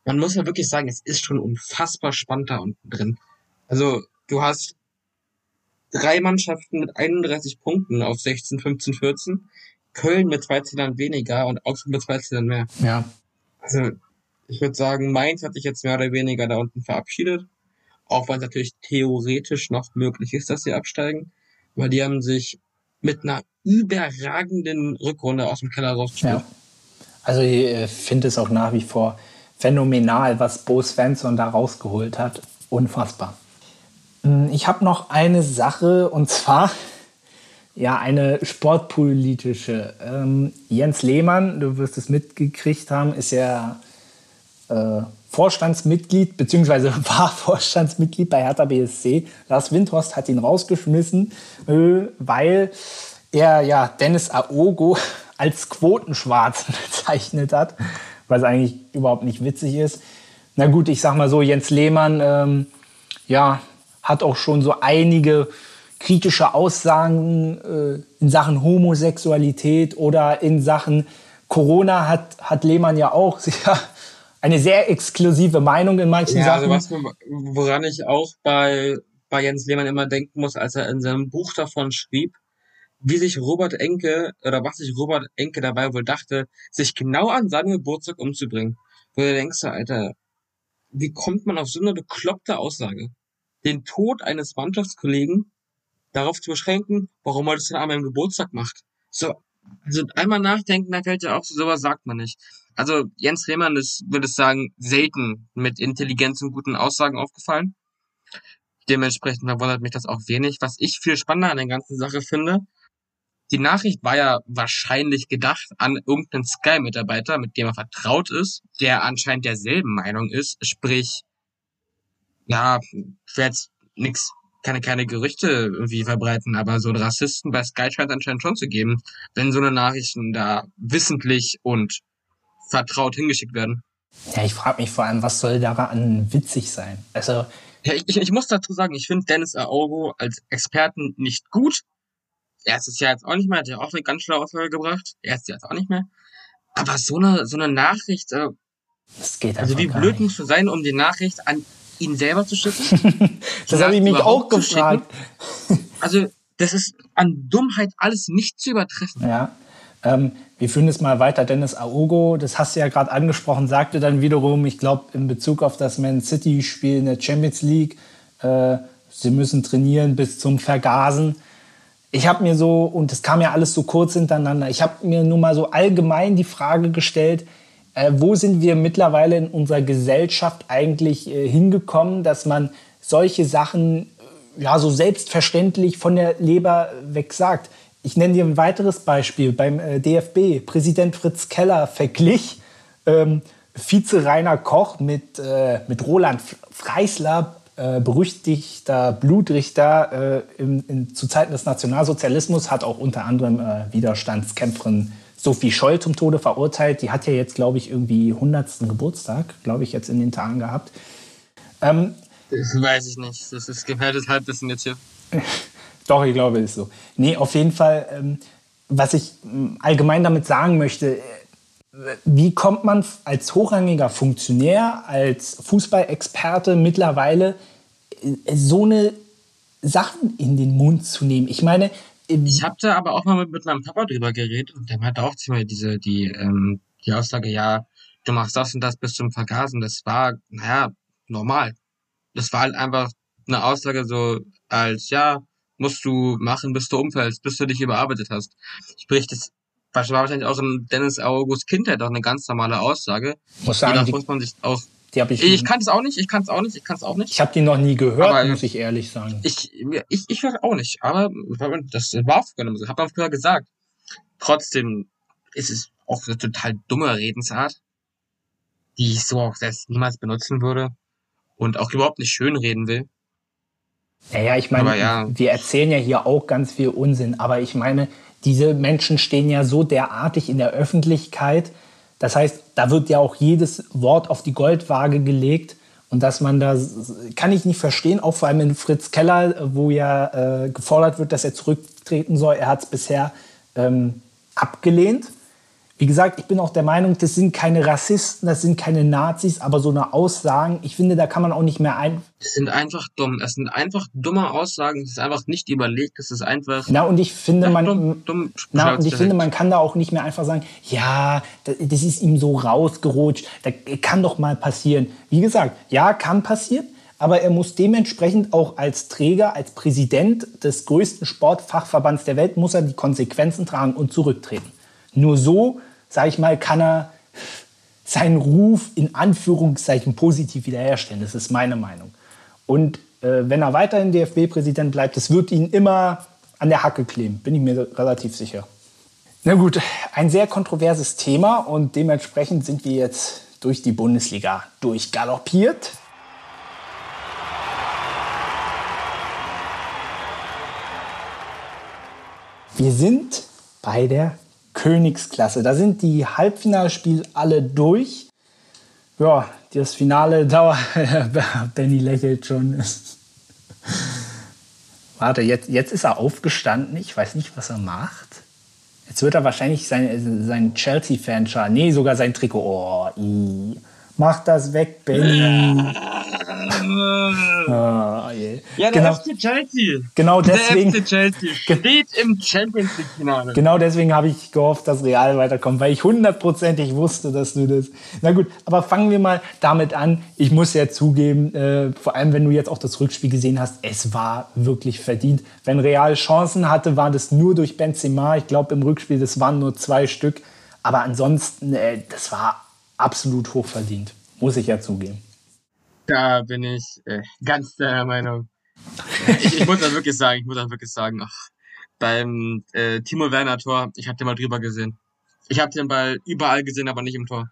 S2: man muss ja wirklich sagen, es ist schon unfassbar spannend da unten drin. Also du hast drei Mannschaften mit 31 Punkten auf 16, 15, 14. Köln mit zwei Zählern weniger und Augsburg mit zwei Zählern mehr.
S1: Ja.
S2: Also ich würde sagen, Mainz hat sich jetzt mehr oder weniger da unten verabschiedet. Auch wenn es natürlich theoretisch noch möglich ist, dass sie absteigen. Weil die haben sich mit einer überragenden Rückrunde aus dem Keller rausgespielt. Ja.
S1: Also ich äh, finde es auch nach wie vor phänomenal, was Bo Svensson da rausgeholt hat. Unfassbar. Hm, ich habe noch eine Sache und zwar ja eine sportpolitische. Ähm, Jens Lehmann, du wirst es mitgekriegt haben, ist ja äh, Vorstandsmitglied beziehungsweise war Vorstandsmitglied bei Hertha BSC. Lars Windhorst hat ihn rausgeschmissen, äh, weil er ja Dennis Aogo als Quotenschwarzen bezeichnet hat, was eigentlich überhaupt nicht witzig ist. Na gut, ich sag mal so, Jens Lehmann ähm, ja, hat auch schon so einige kritische Aussagen äh, in Sachen Homosexualität oder in Sachen Corona hat, hat Lehmann ja auch sicher eine sehr exklusive Meinung in manchen ja, also
S2: Sachen. Also was, woran ich auch bei, bei Jens Lehmann immer denken muss, als er in seinem Buch davon schrieb, wie sich Robert Enke oder was sich Robert Enke dabei wohl dachte, sich genau an seinem Geburtstag umzubringen. Wo du denkst, Alter, wie kommt man auf so eine bekloppte Aussage? Den Tod eines Mannschaftskollegen darauf zu beschränken, warum er das denn an meinem Geburtstag macht. So, also einmal nachdenken, da fällt ja auch so, sowas sagt man nicht. Also Jens Lehmann ist, würde ich sagen, selten mit Intelligenz und guten Aussagen aufgefallen. Dementsprechend verwundert mich das auch wenig. Was ich viel spannender an der ganzen Sache finde, die Nachricht war ja wahrscheinlich gedacht an irgendeinen Sky-Mitarbeiter, mit dem er vertraut ist, der anscheinend derselben Meinung ist, sprich, ja, ich werde jetzt nix, keine, keine Gerüchte irgendwie verbreiten, aber so einen Rassisten bei Sky scheint anscheinend schon zu geben, wenn so eine Nachrichten da wissentlich und vertraut hingeschickt werden.
S1: Ja, ich frage mich vor allem, was soll daran witzig sein? Also,
S2: ja, ich, ich muss dazu sagen, ich finde Dennis Aogo als Experten nicht gut, erstes Jahr jetzt auch nicht mehr, hat ja auch eine ganz schlaue Aussage gebracht. Erstes Jahr jetzt auch nicht mehr. Aber so eine, so eine Nachricht, äh,
S1: das geht
S2: also wie blöd musst du sein, um die Nachricht an ihn selber zu schicken?
S1: das habe ich mich auch gefragt.
S2: also, das ist an Dummheit alles nicht zu übertreffen.
S1: Ja. Ähm, wir führen es mal weiter. Dennis Aogo, das hast du ja gerade angesprochen, sagte dann wiederum, ich glaube, in Bezug auf das Man City-Spiel in der Champions League, äh, sie müssen trainieren bis zum Vergasen ich habe mir so, und das kam ja alles so kurz hintereinander, ich habe mir nur mal so allgemein die Frage gestellt, äh, wo sind wir mittlerweile in unserer Gesellschaft eigentlich äh, hingekommen, dass man solche Sachen äh, ja so selbstverständlich von der Leber weg sagt. Ich nenne dir ein weiteres Beispiel. Beim äh, DFB, Präsident Fritz Keller verglich ähm, Vize Rainer Koch mit, äh, mit Roland Freisler äh, berüchtigter Blutrichter äh, im, in, zu Zeiten des Nationalsozialismus, hat auch unter anderem äh, Widerstandskämpferin Sophie Scholl zum Tode verurteilt. Die hat ja jetzt, glaube ich, irgendwie 100. Geburtstag, glaube ich, jetzt in den Tagen gehabt.
S2: Ähm, das weiß ich nicht. Das ist gefährdes Halbwissen jetzt hier.
S1: Doch, ich glaube, es ist so. Nee, auf jeden Fall, ähm, was ich ähm, allgemein damit sagen möchte, wie kommt man als hochrangiger Funktionär, als Fußballexperte mittlerweile äh, so eine Sachen in den Mund zu nehmen? Ich meine,
S2: ich habe da aber auch mal mit, mit meinem Papa drüber geredet und der meinte auch ziemlich diese die ähm, die Aussage, ja, du machst das und das bis zum Vergasen. Das war naja normal. Das war halt einfach eine Aussage so als, ja, musst du machen, bis du umfällst, bis du dich überarbeitet hast. Sprich, das war wahrscheinlich auch in Dennis August Kindheit auch eine ganz normale Aussage.
S1: Muss sagen, die,
S2: muss man sich auch.
S1: Die hab ich
S2: ich kann es auch nicht, ich kann es auch nicht, ich kann es auch nicht.
S1: Ich habe die noch nie gehört, aber, muss ich ehrlich sagen.
S2: Ich, ich, ich höre auch nicht, aber das war früher, hat man früher gesagt. Trotzdem ist es auch eine total dumme Redensart, die ich so auch selbst niemals benutzen würde und auch überhaupt nicht schönreden will.
S1: Naja, ich meine, ja. wir erzählen ja hier auch ganz viel Unsinn, aber ich meine, diese Menschen stehen ja so derartig in der Öffentlichkeit. Das heißt, da wird ja auch jedes Wort auf die Goldwaage gelegt. Und dass man da, kann ich nicht verstehen, auch vor allem in Fritz Keller, wo ja äh, gefordert wird, dass er zurücktreten soll. Er hat es bisher ähm, abgelehnt. Wie gesagt, ich bin auch der Meinung, das sind keine Rassisten, das sind keine Nazis, aber so eine Aussagen, ich finde, da kann man auch nicht mehr ein.
S2: Das sind einfach dumm. Es sind einfach dumme Aussagen. Es ist einfach nicht überlegt. Es ist einfach.
S1: Na und ich finde, man, dumm, dumm na und ich finde, man kann da auch nicht mehr einfach sagen, ja, das ist ihm so rausgerutscht. Das kann doch mal passieren. Wie gesagt, ja, kann passieren. Aber er muss dementsprechend auch als Träger, als Präsident des größten Sportfachverbands der Welt, muss er die Konsequenzen tragen und zurücktreten. Nur so sage ich mal, kann er seinen Ruf in Anführungszeichen positiv wiederherstellen. Das ist meine Meinung. Und äh, wenn er weiterhin DFB-Präsident bleibt, das wird ihn immer an der Hacke kleben, bin ich mir relativ sicher. Na gut, ein sehr kontroverses Thema und dementsprechend sind wir jetzt durch die Bundesliga durchgaloppiert. Wir sind bei der Königsklasse. Da sind die Halbfinalspiele alle durch. Ja, das Finale dauert. Benny lächelt schon. Warte, jetzt, jetzt ist er aufgestanden. Ich weiß nicht, was er macht. Jetzt wird er wahrscheinlich sein, sein Chelsea-Fan. Nee, sogar sein Trikot. Oh, i. Mach das weg, Benny.
S2: oh, yeah. Ja, der genau, FC Chelsea.
S1: Genau deswegen.
S2: Der FC Chelsea steht im Champions League Finale.
S1: Genau deswegen habe ich gehofft, dass Real weiterkommt, weil ich hundertprozentig wusste, dass du das. Na gut, aber fangen wir mal damit an. Ich muss ja zugeben, äh, vor allem wenn du jetzt auch das Rückspiel gesehen hast, es war wirklich verdient. Wenn Real Chancen hatte, war das nur durch Benzema. Ich glaube im Rückspiel, das waren nur zwei Stück. Aber ansonsten, äh, das war absolut hochverdient. Muss ich ja zugeben.
S2: Da bin ich äh, ganz der Meinung. ich, ich muss dann wirklich sagen, ich muss dann wirklich sagen, ach, beim äh, Timo Werner Tor, ich habe den mal drüber gesehen. Ich habe den Ball überall gesehen, aber nicht im Tor.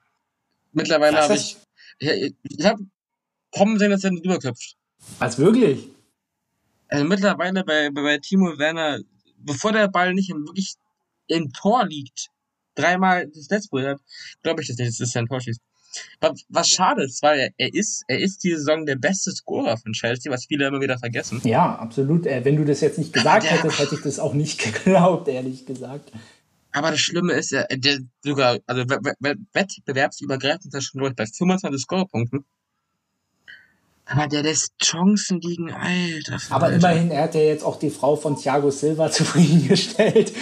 S2: Mittlerweile habe ich, ich, ich habe kommen sehen, dass er drüber köpft.
S1: Was wirklich?
S2: Also mittlerweile bei, bei, bei Timo Werner, bevor der Ball nicht im, wirklich im Tor liegt, dreimal das Netz berührt, glaube ich das nicht, dass er ein Tor schießt. Was schade ist, weil er ist, er ist diese Saison der beste Scorer von Chelsea, was viele immer wieder vergessen.
S1: Ja, absolut. Äh, wenn du das jetzt nicht gesagt der, hättest, hätte ich das auch nicht geglaubt, ehrlich gesagt.
S2: Aber das Schlimme ist, er, der sogar, also wettbewerbsübergreifend ist er schon, bei 25 Scorerpunkten. Aber der lässt Chancen liegen, Alter.
S1: Aber Alter. immerhin, er hat ja jetzt auch die Frau von Thiago Silva zufriedengestellt.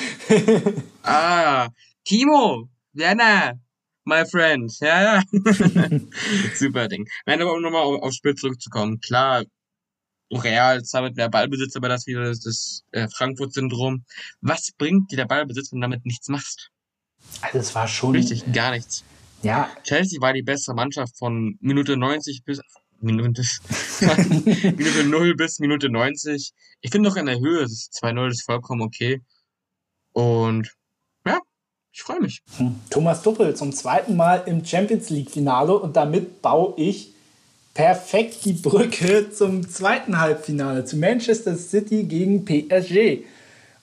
S2: ah, Timo, Werner, my friend. Ja, ja. Super Ding. Nein, aber um nochmal auf, aufs Spiel zurückzukommen. Klar, Real zwar mit mehr Ballbesitz, aber das wieder das, das äh, Frankfurt-Syndrom. Was bringt dir der Ballbesitz, wenn du damit nichts machst?
S1: Also es war schon...
S2: Richtig, gar nichts.
S1: Ja.
S2: Chelsea war die bessere Mannschaft von Minute 90 bis Minute, Minute 0 bis Minute 90. Ich finde noch in der Höhe, das 2-0 ist vollkommen okay. Und ich freue mich.
S1: Hm. Thomas Tuchel zum zweiten Mal im Champions League-Finale und damit baue ich perfekt die Brücke zum zweiten Halbfinale, zu Manchester City gegen PSG.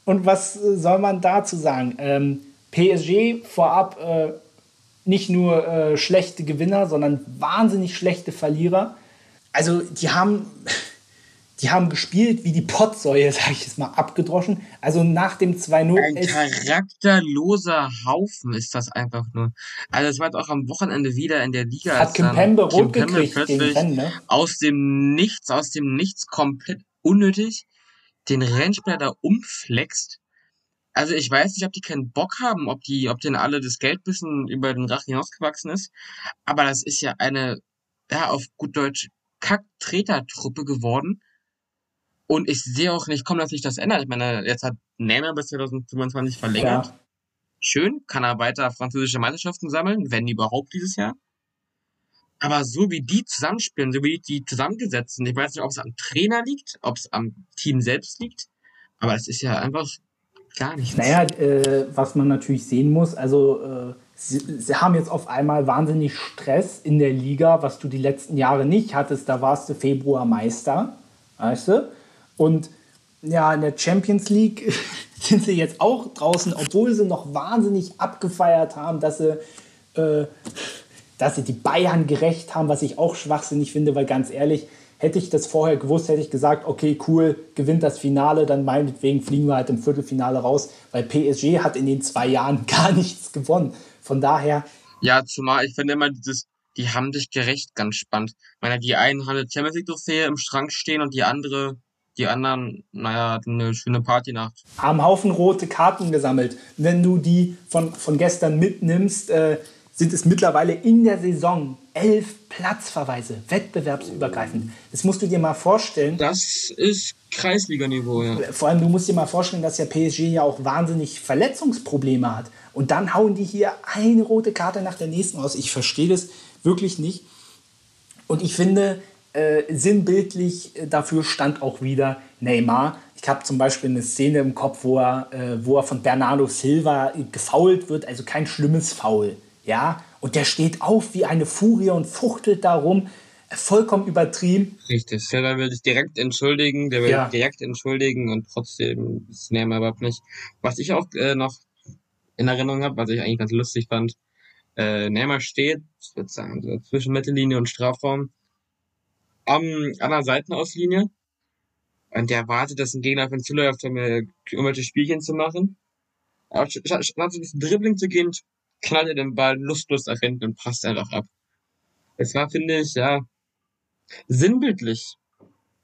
S1: Und was soll man dazu sagen? Ähm, PSG vorab äh, nicht nur äh, schlechte Gewinner, sondern wahnsinnig schlechte Verlierer. Also die haben die haben gespielt wie die Pottsäue, sage ich jetzt mal, abgedroschen. Also nach dem 2-0.
S2: Ein charakterloser Haufen ist das einfach nur. Also es war jetzt auch am Wochenende wieder in der Liga.
S1: Hat Kimpembe rot gekriegt gegen Rennes, ne?
S2: Aus dem Nichts, aus dem Nichts komplett unnötig den Rennspieler da umflext. Also ich weiß nicht, ob die keinen Bock haben, ob die, ob denen alle das Geld bisschen über den Rachen hinausgewachsen ist. Aber das ist ja eine, ja, auf gut Deutsch, Kack-Treter-Truppe geworden Und ich sehe auch nicht, komm, dass sich das ändert. Ich meine, jetzt hat Neymar bis 2025 verlängert. Ja. Schön, kann er weiter französische Meisterschaften sammeln, wenn überhaupt dieses Jahr. Aber so wie die zusammenspielen, so wie die zusammengesetzt sind, ich weiß nicht, ob es am Trainer liegt, ob es am Team selbst liegt, aber es ist ja einfach gar nichts.
S1: Naja, äh, was man natürlich sehen muss, also äh, sie, sie, haben jetzt auf einmal wahnsinnig Stress in der Liga, was du die letzten Jahre nicht hattest. Da warst du Februar Meister, weißt du? Und ja, in der Champions League sind sie jetzt auch draußen, obwohl sie noch wahnsinnig abgefeiert haben, dass sie, äh, dass sie die Bayern gerecht haben, was ich auch schwachsinnig finde, weil ganz ehrlich, hätte ich das vorher gewusst, hätte ich gesagt, okay, cool, gewinnt das Finale, dann meinetwegen fliegen wir halt im Viertelfinale raus, weil PSG hat in den zwei Jahren gar nichts gewonnen. Von daher.
S2: Ja, zumal ich finde immer dieses, die haben sich gerecht ganz spannend. Ich meine, die einen haben eine Champions League Trophäe im Schrank stehen und die andere die anderen, naja, eine schöne Partynacht.
S1: Haben Haufen rote Karten gesammelt. Wenn du die von, von gestern mitnimmst, äh, sind es mittlerweile in der Saison elf Platzverweise, wettbewerbsübergreifend. Das musst du dir mal vorstellen.
S2: Das ist Kreisliganiveau, ja.
S1: Vor allem, du musst dir mal vorstellen, dass ja PSG ja auch wahnsinnig Verletzungsprobleme hat. Und dann hauen die hier eine rote Karte nach der nächsten aus. Ich verstehe das wirklich nicht. Und ich finde, äh, sinnbildlich äh, dafür stand auch wieder Neymar. Ich habe zum Beispiel eine Szene im Kopf, wo er, äh, wo er von Bernardo Silva gefault wird, also kein schlimmes Foul. Ja? Und der steht auf wie eine Furie und fuchtelt darum, vollkommen übertrieben.
S2: Richtig, Silva will sich direkt entschuldigen, der will ja. direkt entschuldigen und trotzdem ist Neymar überhaupt nicht. Was ich auch äh, noch in Erinnerung habe, was ich eigentlich ganz lustig fand, äh, Neymar steht, ich würde sagen, so zwischen Mittellinie und Strafraum am, an der Seitenauslinie. Und der wartet, dass ein Gegner auf ihn zuläuft, um irgendwelche Spielchen zu machen. Aber statt, statt ins Dribbling zu gehen, knallt er den Ball lustlos nach hinten und passt einfach ab. Es war, finde ich, ja, sinnbildlich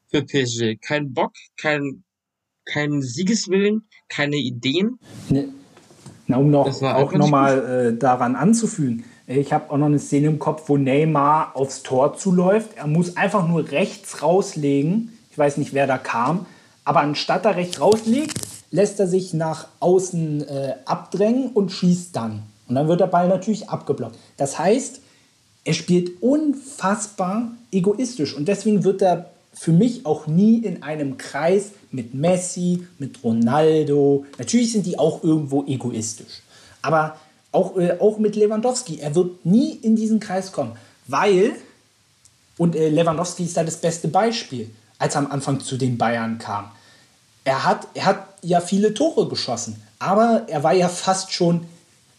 S2: für PSG. Kein Bock, kein, kein Siegeswillen, keine Ideen.
S1: Ne, na, um noch, auch nochmal äh, daran anzufügen. Ich habe auch noch eine Szene im Kopf, wo Neymar aufs Tor zuläuft. Er muss einfach nur rechts rauslegen. Ich weiß nicht, wer da kam. Aber anstatt er rechts rauslegt, lässt er sich nach außen äh, abdrängen und schießt dann. Und dann wird der Ball natürlich abgeblockt. Das heißt, er spielt unfassbar egoistisch. Und deswegen wird er für mich auch nie in einem Kreis mit Messi, mit Ronaldo. Natürlich sind die auch irgendwo egoistisch. Aber auch, äh, auch mit Lewandowski. Er wird nie in diesen Kreis kommen, weil, und äh, Lewandowski ist da das beste Beispiel, als er am Anfang zu den Bayern kam. Er hat, er hat ja viele Tore geschossen, aber er war ja fast schon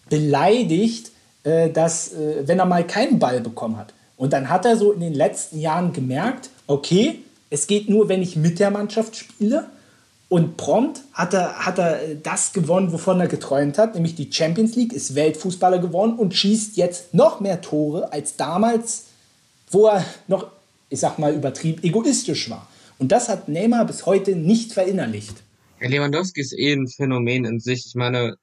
S1: beleidigt, äh, dass, äh, wenn er mal keinen Ball bekommen hat. Und dann hat er so in den letzten Jahren gemerkt, okay, es geht nur, wenn ich mit der Mannschaft spiele. Und prompt hat er, hat er das gewonnen, wovon er geträumt hat, nämlich die Champions League, ist Weltfußballer geworden und schießt jetzt noch mehr Tore als damals, wo er noch, ich sag mal, übertrieben egoistisch war. Und das hat Neymar bis heute nicht verinnerlicht.
S2: Lewandowski ist eh ein Phänomen in sich. Ich meine,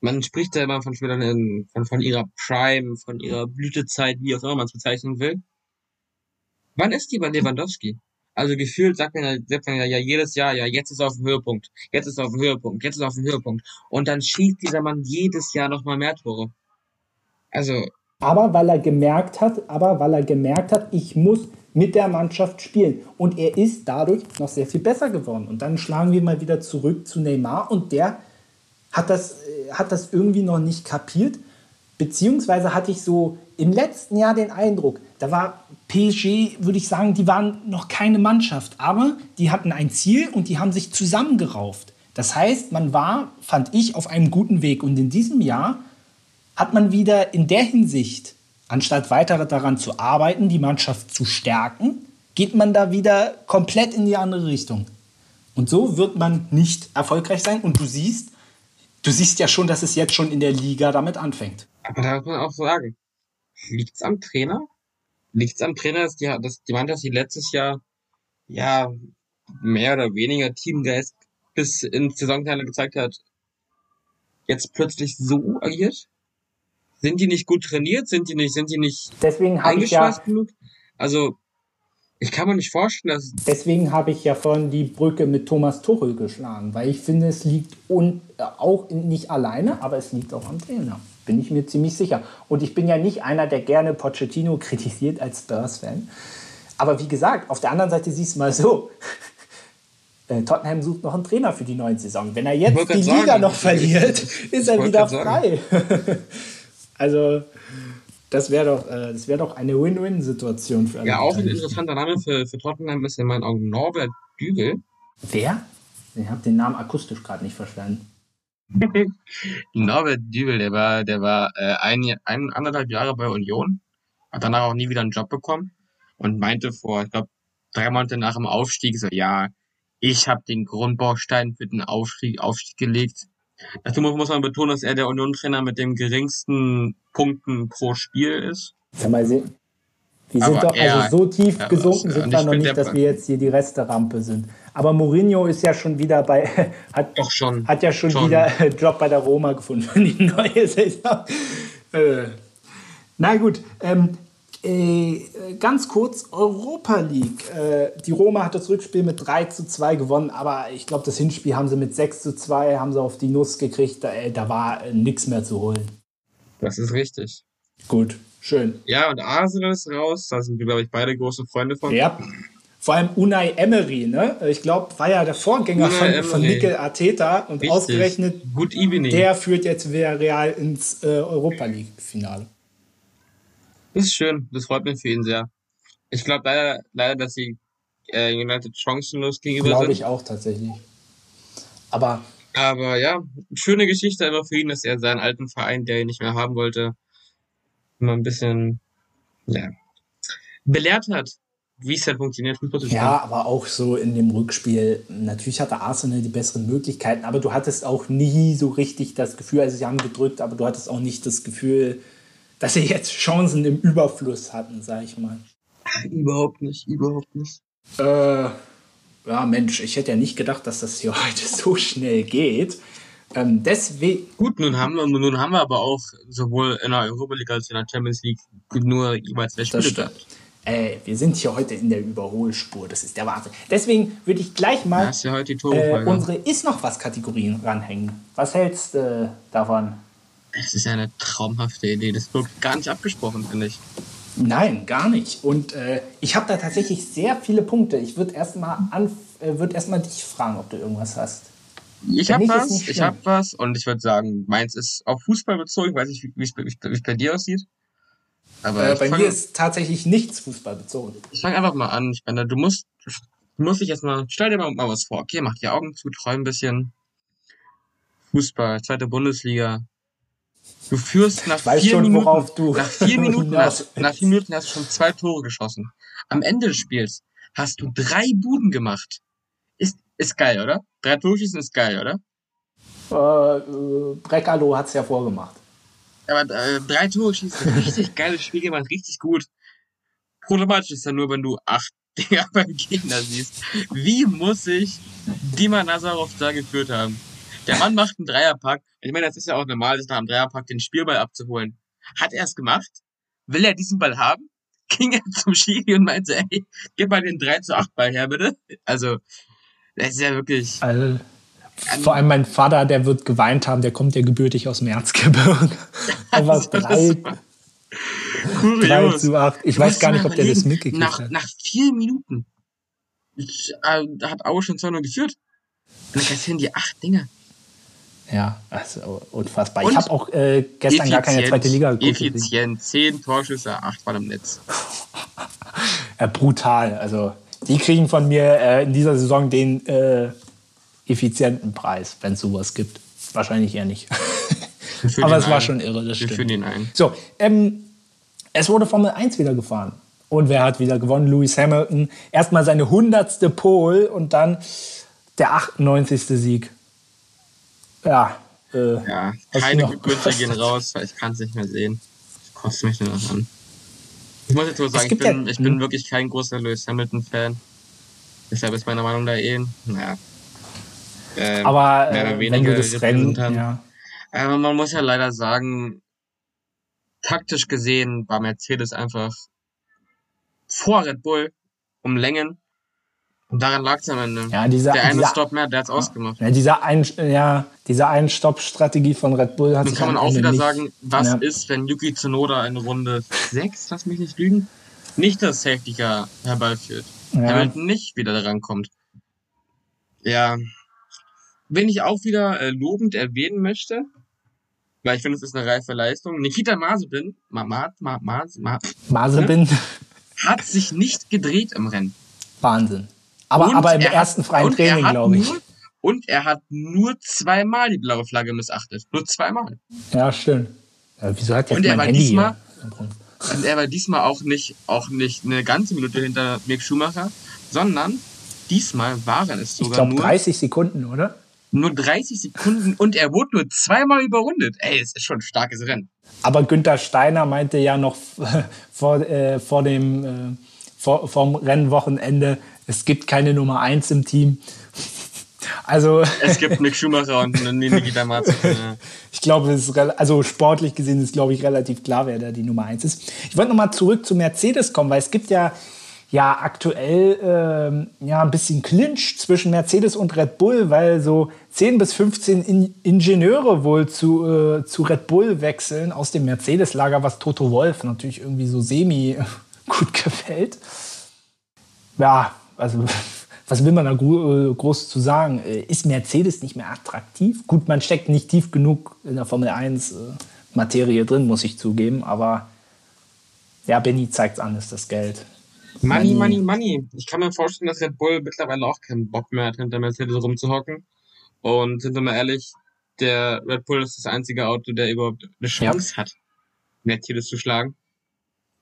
S2: man spricht ja immer von Spielern in, von, von ihrer Prime, von ihrer Blütezeit, wie auch immer man es bezeichnen will. Wann ist die bei Lewandowski? Also gefühlt sagt man, sagt man ja jedes Jahr, ja, jetzt ist auf dem Höhepunkt, jetzt ist auf dem Höhepunkt, jetzt ist auf dem Höhepunkt. Und dann schießt dieser Mann jedes Jahr nochmal mehr Tore. Also.
S1: Aber weil er gemerkt hat, aber weil er gemerkt hat, ich muss mit der Mannschaft spielen. Und er ist dadurch noch sehr viel besser geworden. Und dann schlagen wir mal wieder zurück zu Neymar und der hat das, äh, hat das irgendwie noch nicht kapiert. Beziehungsweise hatte ich so im letzten Jahr den Eindruck, da war PSG, würde ich sagen, die waren noch keine Mannschaft, aber die hatten ein Ziel und die haben sich zusammengerauft. Das heißt, man war, fand ich, auf einem guten Weg. Und in diesem Jahr hat man wieder in der Hinsicht, anstatt weiter daran zu arbeiten, die Mannschaft zu stärken, geht man da wieder komplett in die andere Richtung. Und so wird man nicht erfolgreich sein. Und du siehst, du siehst ja schon, dass es jetzt schon in der Liga damit anfängt.
S2: Aber da muss man auch sagen, liegt's am Trainer? Liegt's am Trainer, dass die, dass die Mannschaft, die letztes Jahr, ja, mehr oder weniger Teamgeist bis ins Saisonteile gezeigt hat, jetzt plötzlich so agiert? Sind die nicht gut trainiert? Sind die nicht, sind die nicht
S1: Deswegen eingeschweißt
S2: ja genug? Also, Ich kann mir nicht vorstellen, dass.
S1: Deswegen habe ich ja vorhin die Brücke mit Thomas Tuchel geschlagen, weil ich finde, es liegt un, äh, auch nicht alleine, aber es liegt auch am Trainer. Bin ich mir ziemlich sicher. Und ich bin ja nicht einer, der gerne Pochettino kritisiert als Spurs-Fan. Aber wie gesagt, auf der anderen Seite siehst du mal so. Äh, Tottenham sucht noch einen Trainer für die neue Saison. Wenn er jetzt die Liga sagen, noch verliert, ist er wieder frei. also, das wäre doch, äh, wär doch eine Win-Win-Situation für alle.
S2: Ja, auch ein interessanter Name für, für Tottenham ist in meinen Augen Norbert Dübel.
S1: Wer? Ich habe den Namen akustisch gerade nicht verstanden.
S2: Norbert Dübel, der war, der war äh, ein, ein, anderthalb Jahre bei Union, hat danach auch nie wieder einen Job bekommen und meinte vor, ich glaube, drei Monate nach dem Aufstieg so, ja, ich habe den Grundbaustein für den Aufstieg, Aufstieg gelegt. Dazu muss man betonen, dass er der Union-Trainer mit den geringsten Punkten pro Spiel ist.
S1: Sag mal, wir sind Aber doch, er, also so tief ja, gesunken sind wir noch nicht, dass wir jetzt hier die Resterampe sind. Aber Mourinho ist ja schon wieder bei, hat,
S2: doch schon,
S1: hat ja schon, schon. wieder Job bei der Roma gefunden für die neue Saison. Äh. Na gut, ähm, äh, ganz kurz, Europa League. Äh, die Roma hat das Rückspiel mit 3 zu 2 gewonnen, aber ich glaube, das Hinspiel haben sie mit 6 zu 2 haben sie auf die Nuss gekriegt. Da, äh, da war äh, nichts mehr zu holen.
S2: Das ist richtig.
S1: Gut, schön.
S2: Ja, und Arsenal ist raus. Da sind wir, glaube ich, beide große Freunde von.
S1: Ja. Vor allem Unai Emery, ne? Ich glaube, war ja der Vorgänger von, von Mikel Arteta und Richtig. ausgerechnet der führt jetzt Real ins äh, Europa League-Finale.
S2: Das ist schön, das freut mich für ihn sehr. Ich glaube leider, leider, dass sie äh, United chancenlos gegenüber
S1: Glaube ich auch tatsächlich. Aber.
S2: Aber ja, schöne Geschichte einfach für ihn, dass er seinen alten Verein, der ihn nicht mehr haben wollte, mal ein bisschen, ja, belehrt hat, wie es halt funktioniert,
S1: Fußball zu spielen. Ja, aber auch so in dem Rückspiel. Natürlich hatte Arsenal die besseren Möglichkeiten, aber du hattest auch nie so richtig das Gefühl, also sie haben gedrückt, aber du hattest auch nicht das Gefühl, dass sie jetzt Chancen im Überfluss hatten, sag ich mal.
S2: Ach, überhaupt nicht, überhaupt nicht.
S1: Äh, ja, Mensch, ich hätte ja nicht gedacht, dass das hier heute so schnell geht. Ähm, deswegen.
S2: Gut, nun haben, wir, nun haben wir aber auch sowohl in der Europa League als auch in der Champions League nur jeweils zwei Spiele gehabt.
S1: Ey, wir sind hier heute in der Überholspur. Das ist der Wahnsinn. Deswegen würde ich gleich mal
S2: ja
S1: äh, unsere Ist noch was Kategorien ranhängen. Was hältst du äh, davon?
S2: Es ist eine traumhafte Idee. Das wirkt gar nicht abgesprochen, finde ich.
S1: Nein, gar nicht. Und äh, ich habe da tatsächlich sehr viele Punkte. Ich würde erstmal äh, würd erst dich fragen, ob du irgendwas hast.
S2: Ich habe was, ich habe was und ich würde sagen, meins ist auf Fußball bezogen. Ich weiß nicht, wie es bei dir aussieht.
S1: Aber äh, bei fang, mir ist tatsächlich nichts Fußball bezogen.
S2: Ich fange einfach mal an. Ich meine, du musst, du musst dich erstmal, stell dir mal, mal was vor. Okay, mach die Augen zu, träum ein bisschen. Fußball, zweite Bundesliga, Du führst nach vier schon, Minuten, du nach vier Minuten, hast, nach vier Minuten hast du schon zwei Tore geschossen. Am Ende des Spiels hast du drei Buden gemacht. Ist, ist geil, oder? Drei Torschießen ist geil, oder?
S1: Äh, äh, Brekalo hat es ja vorgemacht.
S2: Aber äh, drei Tore schießen, richtig geiles Spiel gemacht, richtig gut. Problematisch ist ja nur, wenn du acht Dinger beim Gegner siehst. Wie muss ich Dima Nazarov da geführt haben? Der Mann macht einen Dreierpack. Ich meine, das ist ja auch normal, nach einem Dreierpack den Spielball abzuholen. Hat er es gemacht? Will er diesen Ball haben? Ging er zum Schiri und meinte, ey, gib mal den 3 zu 8 Ball her, bitte. Also, das ist ja wirklich.
S1: Also, vor allem mein Vater, der wird geweint haben, der kommt ja gebürtig aus dem Erzgebirge. Einfach drei, drei zu acht. Ich weiß gar nicht, ob der das mitgekriegt
S2: nach,
S1: hat.
S2: Nach vier Minuten äh, hat Aue schon 2 geführt. Und dann kassieren die acht Dinger.
S1: Ja, also unfassbar. Und ich habe auch äh, gestern gar keine zweite Liga
S2: geguckt. Effizient, zehn Torschüsse, acht Ball im Netz.
S1: ja, brutal. Also die kriegen von mir äh, in dieser Saison den äh, effizienten Preis, wenn es sowas gibt. Wahrscheinlich eher nicht. Aber es ein. war schon irre, das
S2: Wir stimmt. Den ein.
S1: So, ähm, es wurde Formel 1 wieder gefahren. Und wer hat wieder gewonnen? Lewis Hamilton. Erstmal seine hundertste Pole und dann der 98. Sieg ja.
S2: Äh, ja, keine Glückwünsche gehen raus, weil ich kann es nicht mehr sehen. Das kostet mich nur noch an. Ich muss jetzt nur sagen, ich bin, ja, ich bin hm. wirklich kein großer Lewis Hamilton-Fan. Deshalb ist meine Meinung da eh, naja.
S1: Äh, aber äh, wenn du das Rennen, ja.
S2: Aber man muss ja leider sagen, taktisch gesehen war Mercedes einfach vor Red Bull um Längen. Und daran lag es am Ende.
S1: Ja, dieser,
S2: der eine
S1: dieser,
S2: Stop mehr, der hat's ausgemacht.
S1: Ja, dieser ein, ja, diese Ein-Stopp-Strategie von Red Bull hat
S2: Dann kann man auch wieder
S1: nicht,
S2: sagen, was
S1: ja.
S2: ist, wenn Yuki Tsunoda in Runde 6, lass mich nicht lügen, nicht das Safety Car herbeiführt.
S1: Ja.
S2: Hamilton nicht wieder rankommt. Ja. Wen ich auch wieder äh, lobend erwähnen möchte, weil ich finde, es ist eine reife Leistung. Nikita Mazepin, Ma, Ma, Ma, Ma, Ma,
S1: Mazepin,
S2: hat sich nicht gedreht im Rennen.
S1: Wahnsinn. Aber,
S2: Und
S1: aber im
S2: er hat-
S1: ersten freien
S2: er
S1: Training, glaube ich.
S2: Nur, und er hat nur zweimal die blaue Flagge missachtet. Nur zweimal.
S1: Ja, stimmt. Ja, wieso hat jetzt
S2: Und er
S1: mein
S2: war
S1: Handy
S2: diesmal-? Und er war diesmal auch nicht, auch nicht eine ganze Minute hinter Mick Schumacher, sondern diesmal waren es
S1: Ich
S2: sogar
S1: glaube
S2: nur,
S1: 30 Sekunden, oder?
S2: nur 30 Sekunden und er wurde nur zweimal überrundet. Ey, es ist schon ein starkes Rennen.
S1: Aber Günther Steiner meinte ja noch vor, äh, vor dem äh, vor, vom Rennwochenende, es gibt keine Nummer 1 im Team. Also
S2: Es gibt Mick Schumacher und Nikita Mazepin. ja.
S1: ich glaube, es ist also sportlich gesehen ist, glaube ich, relativ klar, wer da die Nummer 1 ist. Ich wollte noch mal zurück zu Mercedes kommen, weil es gibt ja ja aktuell ähm, ja ein bisschen Clinch zwischen Mercedes und Red Bull, weil so 10 bis 15 In Ingenieure wohl zu, äh, zu Red Bull wechseln aus dem Mercedes-Lager, was Toto Wolf natürlich irgendwie so semi gut gefällt. Ja, also was will man da äh, groß zu sagen? Äh, Ist Mercedes nicht mehr attraktiv? Gut, man steckt nicht tief genug in der Formel 1 äh, Materie drin, muss ich zugeben, aber ja, Benny zeigt an, ist das Geld.
S2: Money,
S1: Money.
S2: money. Ich kann mir vorstellen, dass Red Bull mittlerweile auch keinen Bock mehr hat, hinter Mercedes rumzuhocken. Und sind wir mal ehrlich, der Red Bull ist das einzige Auto, der überhaupt eine Chance hat, Mercedes zu schlagen.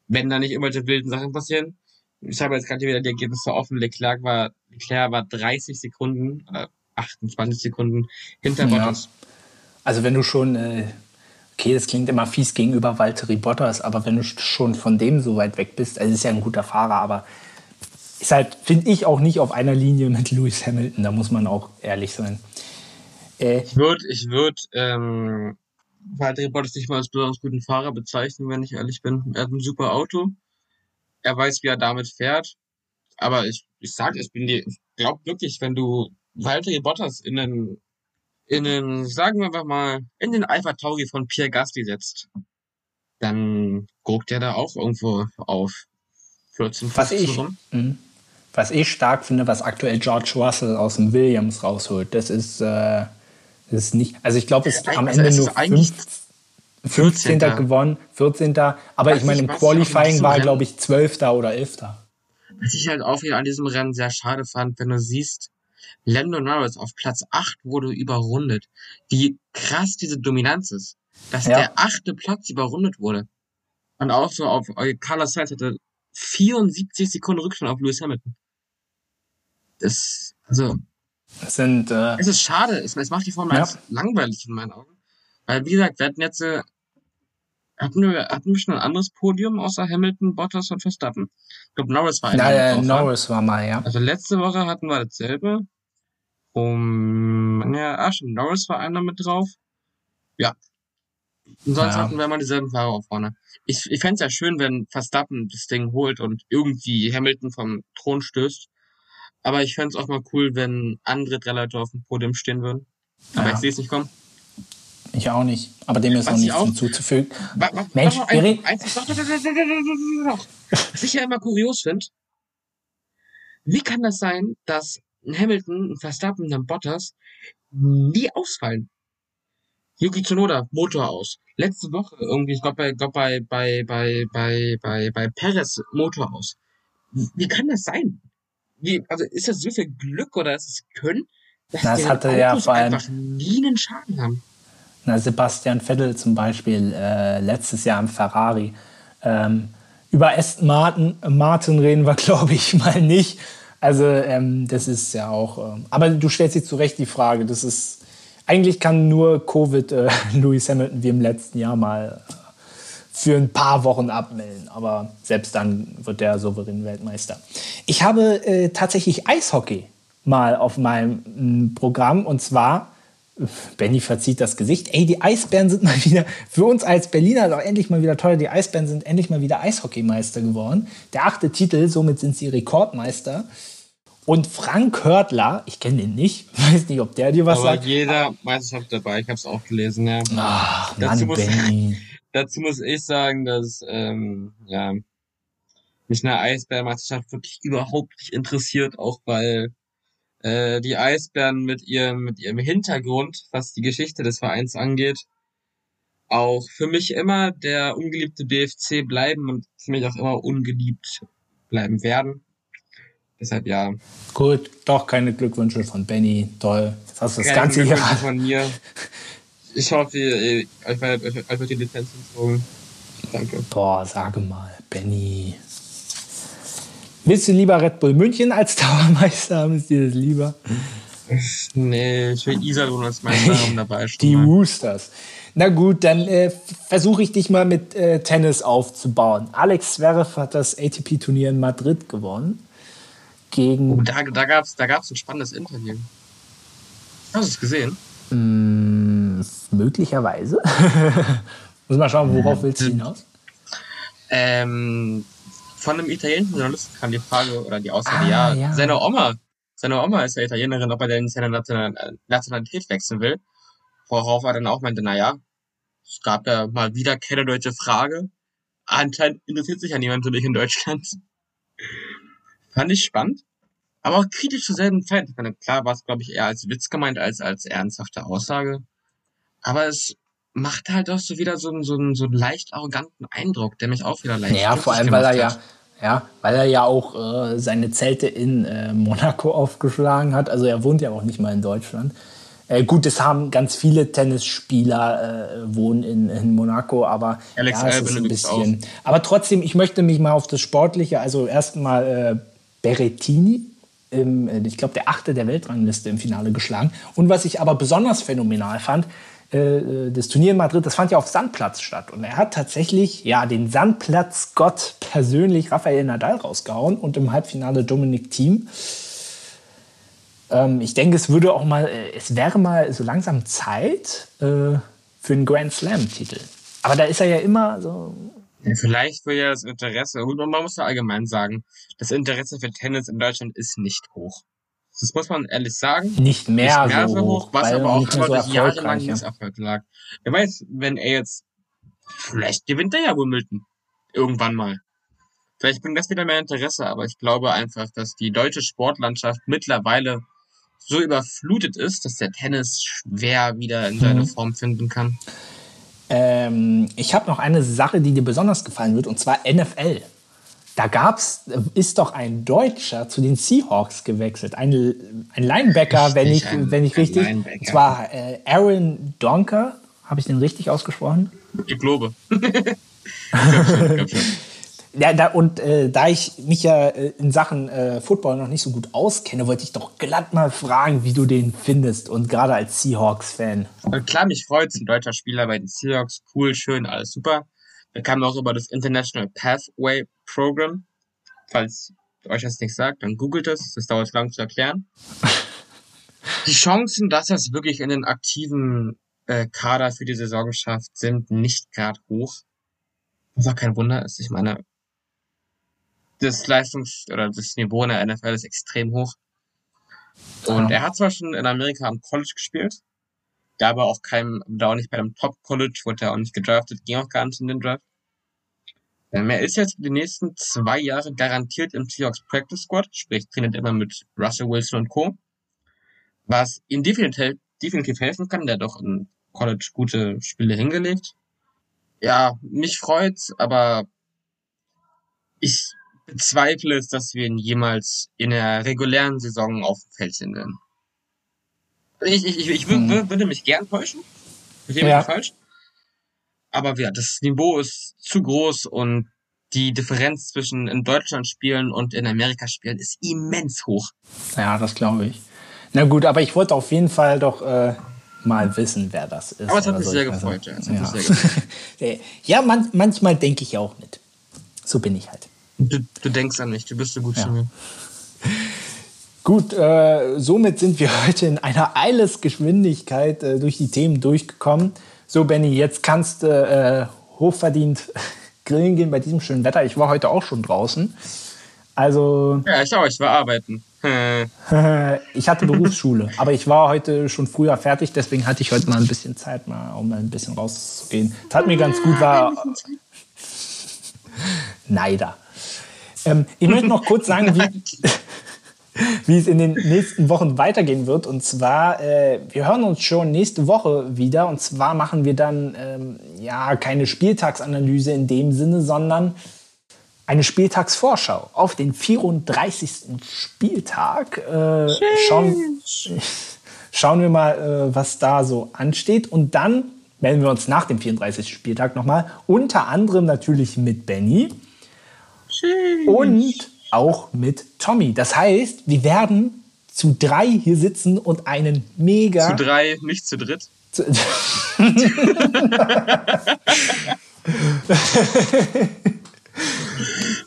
S2: Wenn da nicht irgendwelche wilden Sachen passieren. Ich habe jetzt gerade wieder die Ergebnisse offen. Leclerc war, Leclerc war 30 Sekunden oder 28 Sekunden hinter
S1: Ja.
S2: Bottas.
S1: Also wenn du schon, äh, okay, das klingt immer fies gegenüber Valtteri Bottas, aber wenn du schon von dem so weit weg bist, also ist ja ein guter Fahrer, aber ist halt, finde ich, auch nicht auf einer Linie mit Lewis Hamilton, da muss man auch ehrlich sein. Äh,
S2: Ich würde, ich würde, ähm, Valtteri Bottas nicht mal als besonders guten Fahrer bezeichnen, wenn ich ehrlich bin. Er hat ein super Auto. Er weiß, wie er damit fährt. Aber ich, ich sag, ich bin dir, ich glaub wirklich, wenn du Valtteri Bottas in den, in den, sagen wir einfach mal, in den Alpha Tauri von Pierre Gasly setzt, dann guckt er da auch irgendwo auf 14,
S1: Was
S2: 15
S1: ich,
S2: rum.
S1: Mhm. was ich stark finde, was aktuell George Russell aus dem Williams rausholt, das ist, äh, das ist nicht, also ich glaube, es ist am
S2: Also
S1: Ende
S2: es
S1: nur
S2: ist eigentlich
S1: 15.
S2: 14.
S1: gewonnen, 14. Aber
S2: Was
S1: ich meine, im Qualifying war er, glaube ich, 12. oder 11.
S2: Was ich halt auch wieder an diesem Rennen sehr schade fand, wenn du siehst, Lando Norris auf Platz 8 wurde überrundet. Wie krass diese Dominanz ist. Dass
S1: Ja.
S2: der achte Platz überrundet wurde. Und auch so auf äh, Carlos Sainz hatte 74 Sekunden Rückstand auf Lewis Hamilton. Das, also,
S1: Das sind, äh,
S2: es ist schade. Es, es macht die Formel
S1: Ja.
S2: 1 langweilig in meinen Augen. Weil, wie gesagt, wir hatten jetzt, äh, hatten wir, hatten wir schon ein anderes Podium außer Hamilton, Bottas und Verstappen? Ich glaube, Norris war der
S1: äh,
S2: drauf war.
S1: Norris war mal, ja.
S2: Also letzte Woche hatten wir dasselbe. Um, ja, ah, Norris war einer mit drauf. Ja. Und sonst
S1: Ja.
S2: hatten wir immer dieselben Fahrer auf vorne. Ich, ich fänd's ja schön, wenn Verstappen das Ding holt und irgendwie Hamilton vom Thron stößt. Aber ich fänd's auch mal cool, wenn andere drei Leute auf dem Podium stehen würden. Aber
S1: Ja.
S2: ich sehe es nicht kommen.
S1: Ich auch nicht. Aber dem ist
S2: Was
S1: noch
S2: ich
S1: nichts
S2: auch-
S1: hinzuzufügen.
S2: Wa- wa-
S1: Mensch,
S2: doch. Was ich ja immer kurios finde, wie kann das sein, dass ein Hamilton, ein Verstappen, ein Bottas nie ausfallen? Yuki Tsunoda, Motor aus. Letzte Woche irgendwie, ich glaube bei, glaub bei, bei, bei, bei, bei, bei Perez Motor aus. Wie kann das sein? Wie, also ist das so viel Glück oder ist es Können, dass
S1: das
S2: die
S1: hatte ja
S2: Autos
S1: vor allem-
S2: einfach nie einen Schaden haben?
S1: Na, Sebastian Vettel zum Beispiel äh, letztes Jahr im Ferrari. Ähm, über Aston Martin, Martin reden wir, glaube ich, mal nicht. Also ähm, das ist ja auch. Ähm, aber du stellst jetzt zu Recht die Frage. Das ist eigentlich kann nur Covid äh, Lewis Hamilton wie im letzten Jahr mal äh, für ein paar Wochen abmelden. Aber selbst dann wird der souverän Weltmeister. Ich habe äh, tatsächlich Eishockey mal auf meinem m, Programm und zwar Benny verzieht das Gesicht. Ey, die Eisbären sind mal wieder, für uns als Berliner doch endlich mal wieder toll. Die Eisbären sind endlich mal wieder Eishockeymeister geworden. Der achte Titel, somit sind sie Rekordmeister. Und Frank Hörtler, ich kenne den nicht, weiß nicht, ob der dir was
S2: Aber
S1: sagt.
S2: jeder Meisterschaft dabei, ich habe es auch gelesen, ja.
S1: Ach,
S2: dazu,
S1: Mann,
S2: muss,
S1: Benny.
S2: dazu muss ich sagen, dass ähm, ja, mich eine Eisbärmeisterschaft wirklich überhaupt nicht interessiert, auch weil äh, die Eisbären mit ihrem, mit ihrem Hintergrund, was die Geschichte des Vereins angeht, auch für mich immer der ungeliebte BFC bleiben und für mich auch immer ungeliebt bleiben werden. Deshalb ja.
S1: Gut, doch keine Glückwünsche von Benny. Toll. Jetzt hast du das
S2: keine
S1: Ganze.
S2: Glückwünsche von mir. Ich hoffe, ihr, euch wird euch wird die Lizenz entzogen. Danke.
S1: Boah, sage mal, Benny. Willst du lieber Red Bull München als Dauermeister haben? Ist dir das lieber?
S2: Nee, ich will Iserlohn als Meister haben dabei schon
S1: Die
S2: mal.
S1: Roosters. Na gut, dann äh, versuche ich dich mal mit äh, Tennis aufzubauen. Alex Zverev hat das ATP-Turnier in Madrid gewonnen. Gegen
S2: Oh, da, da gab's da gab's ein spannendes Interview. Hast du es gesehen?
S1: mh, möglicherweise. Muss mal schauen, worauf willst du hinaus?
S2: Ähm, von einem italienischen Journalisten kam die Frage oder die Aussage,
S1: Ah,
S2: ja,
S1: ja.
S2: seine Oma, seine Oma ist ja Italienerin, ob er denn seine National- Nationalität wechseln will. Worauf er dann auch meinte, na ja, es gab ja mal wieder keine deutsche Frage. Anscheinend interessiert sich ja niemand für dich in Deutschland. Fand ich spannend. Aber auch kritisch zur selben Zeit. Ich meine, klar war es, glaube ich, eher als Witz gemeint als als ernsthafte Aussage. Aber es macht halt auch so wieder so einen, so einen, so einen leicht arroganten Eindruck, der mich auch wieder leicht
S1: Ja, vor allem, weil er ja, ja, weil er ja auch äh, seine Zelte in äh, Monaco aufgeschlagen hat. Also er wohnt ja auch nicht mal in Deutschland. Äh, gut, es haben ganz viele Tennisspieler äh, wohnen in, in Monaco, aber
S2: Alex
S1: ja, es ist ein bisschen. Aber trotzdem, ich möchte mich mal auf das Sportliche, also erstmal äh, Berrettini, im, äh, ich glaube der achte der Weltrangliste im Finale geschlagen. Und was ich aber besonders phänomenal fand, äh, das Turnier in Madrid, das fand ja auf Sandplatz statt. Und er hat tatsächlich ja den Sandplatzgott persönlich Rafael Nadal rausgehauen und im Halbfinale Dominik Thiem. Ähm, ich denke, es würde auch mal, äh, es wäre mal so langsam Zeit äh, für einen Grand Slam-Titel. Aber da ist er ja immer so.
S2: Ja, vielleicht will ja das Interesse, und man muss ja allgemein sagen, das Interesse für Tennis in Deutschland ist nicht hoch. Das muss man ehrlich sagen.
S1: Nicht mehr,
S2: nicht mehr
S1: so,
S2: hoch, was aber
S1: er
S2: auch immer
S1: so
S2: durch
S1: ist.
S2: Misserfolg lag. Wer weiß, wenn er jetzt, vielleicht gewinnt er ja Wimbledon. Irgendwann mal. Vielleicht bringt das wieder mehr Interesse, aber ich glaube einfach, dass die deutsche Sportlandschaft mittlerweile so überflutet ist, dass der Tennis schwer wieder in seine
S1: Mhm.
S2: Form finden kann.
S1: Ähm, ich habe noch eine Sache, die dir besonders gefallen wird, und zwar NFL. Da gab's, äh, ist doch ein Deutscher zu den Seahawks gewechselt. Ein, ein Linebacker, wenn ich,
S2: Richtig, ein-
S1: wenn ich richtig.
S2: Linebacker.
S1: Und zwar äh, Aaron Donker. Habe ich den richtig ausgesprochen?
S2: Ich glaube.
S1: Ja, da, und äh, da ich mich ja äh, in Sachen äh, Football noch nicht so gut auskenne, wollte ich doch glatt mal fragen, wie du den findest. Und gerade als Seahawks-Fan.
S2: Klar, mich freut's, ein deutscher Spieler bei den Seahawks, cool, schön, alles super. Wir kamen auch über das International Pathway Program. Falls euch das nicht sagt, dann googelt es, das dauert lang zu erklären. Die Chancen, dass er es wirklich in den aktiven äh, Kader für die Saison schafft, sind nicht gerade hoch. Was auch kein Wunder ist. Ich meine, das Leistungs- oder das Niveau in der NFL ist extrem hoch. Und er hat zwar schon in Amerika am College gespielt, da aber auch kein, da auch nicht bei einem Top-College, wurde er auch nicht gedraftet, ging auch gar nicht in den Draft. Ähm, er ist jetzt die nächsten zwei Jahre garantiert im Seahawks Practice Squad, sprich trainiert immer mit Russell Wilson und Co. Was ihm definitiv, definitiv helfen kann, der hat doch im College gute Spiele hingelegt. Ja, mich freut's, aber ich bezweifle es, dass wir ihn jemals in der regulären Saison auf dem Feld sehen werden. Ich, ich, ich, ich
S1: Hm.
S2: wür- würde mich gern täuschen. Mich
S1: Ja.
S2: falsch. Aber ja, das Niveau ist zu groß und die Differenz zwischen in Deutschland spielen und in Amerika spielen ist immens hoch.
S1: Ja, das glaube ich. Na gut, aber ich wollte auf jeden Fall doch äh, mal wissen, wer das ist.
S2: Aber es hat mich
S1: so.
S2: sehr
S1: Also,
S2: gefreut, ja, sehr gefreut.
S1: ja man, manchmal denke ich auch mit. So bin ich halt.
S2: Du, du denkst an mich, du bist so gut
S1: Ja.
S2: zu mir.
S1: Gut, äh, somit sind wir heute in einer Eilesgeschwindigkeit äh, durch die Themen durchgekommen. So, Benny, jetzt kannst du äh, hochverdient grillen gehen bei diesem schönen Wetter. Ich war heute auch schon draußen. Also.
S2: Ja, ich auch, ich war arbeiten.
S1: ich hatte Berufsschule, aber ich war heute schon früher fertig, deswegen hatte ich heute mal ein bisschen Zeit, mal, um mal ein bisschen rauszugehen. Tat mir ganz gut, war. Neider. Ähm, ich möchte noch kurz sagen, wie, wie es in den nächsten Wochen weitergehen wird. Und zwar, äh, wir hören uns schon nächste Woche wieder. Und zwar machen wir dann ähm, ja keine Spieltagsanalyse in dem Sinne, sondern eine Spieltagsvorschau auf den 34. Spieltag. Äh, schauen, schauen wir mal, äh, was da so ansteht. Und dann melden wir uns nach dem 34. Spieltag nochmal. Unter anderem natürlich mit Benny. Und auch mit Tommy. Das heißt, wir werden zu drei hier sitzen und einen mega.
S2: Zu drei, nicht zu dritt. Zu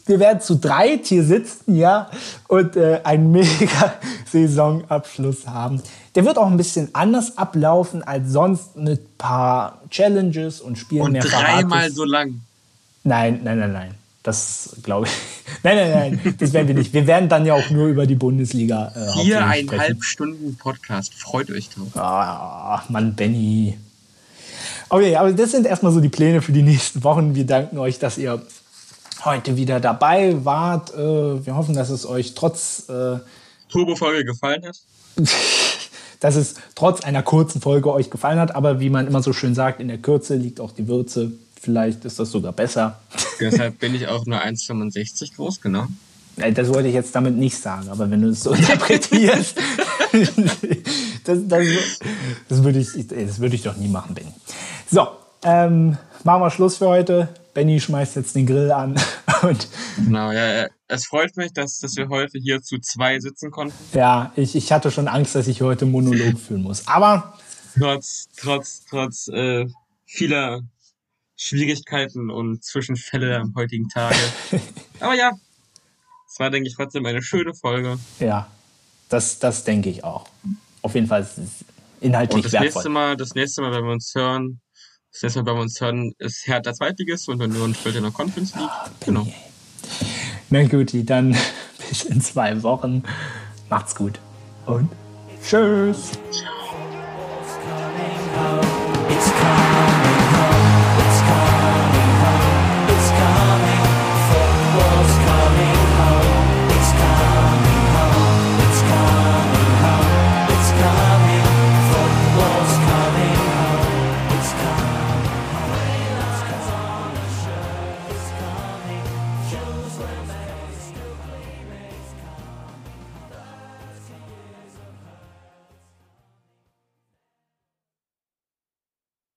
S1: wir werden zu drei hier sitzen, ja, und äh, einen mega Saisonabschluss haben. Der wird auch ein bisschen anders ablaufen als sonst mit ein paar Challenges und Spielen
S2: und mehr dreimal so lang.
S1: Nein, nein, nein, nein. Das glaube ich. Nein, nein, nein, das werden wir nicht. Wir werden dann ja auch nur über die Bundesliga.
S2: Äh, Viereinhalb Stunden Podcast. Freut euch drauf.
S1: Ah, Mann, Benny. Okay, aber das sind erstmal so die Pläne für die nächsten Wochen. Wir danken euch, dass ihr heute wieder dabei wart. Äh, wir hoffen, dass es euch trotz äh,
S2: Turbo-Folge gefallen hat.
S1: dass es trotz einer kurzen Folge euch gefallen hat. Aber wie man immer so schön sagt, in der Kürze liegt auch die Würze. Vielleicht ist das sogar besser.
S2: Deshalb bin ich auch nur 1,65 groß, genau.
S1: Das wollte ich jetzt damit nicht sagen, aber wenn du es so interpretierst, das, das, das, würde ich, das würde ich doch nie machen, Benny. So, ähm, machen wir Schluss für heute. Benny schmeißt jetzt den Grill an. Und
S2: genau, ja, es freut mich, dass, dass wir heute hier zu zwei sitzen konnten.
S1: Ja, ich, ich hatte schon Angst, dass ich heute Monolog führen muss. Aber
S2: trotz, trotz, trotz äh, vieler Schwierigkeiten und Zwischenfälle am heutigen Tage. Aber ja, es war, denke ich, trotzdem eine schöne Folge.
S1: Ja, das, das denke ich auch. Auf jeden Fall inhaltlich und
S2: das
S1: wertvoll.
S2: Nächste Mal, das nächste Mal, wenn wir uns hören, das nächste Mal, wenn wir uns hören, ist Hertha Zweitligist und Union spielt in der Conference League. Ah, genau.
S1: Na gut, dann bis in zwei Wochen. Macht's gut und tschüss. Ciao.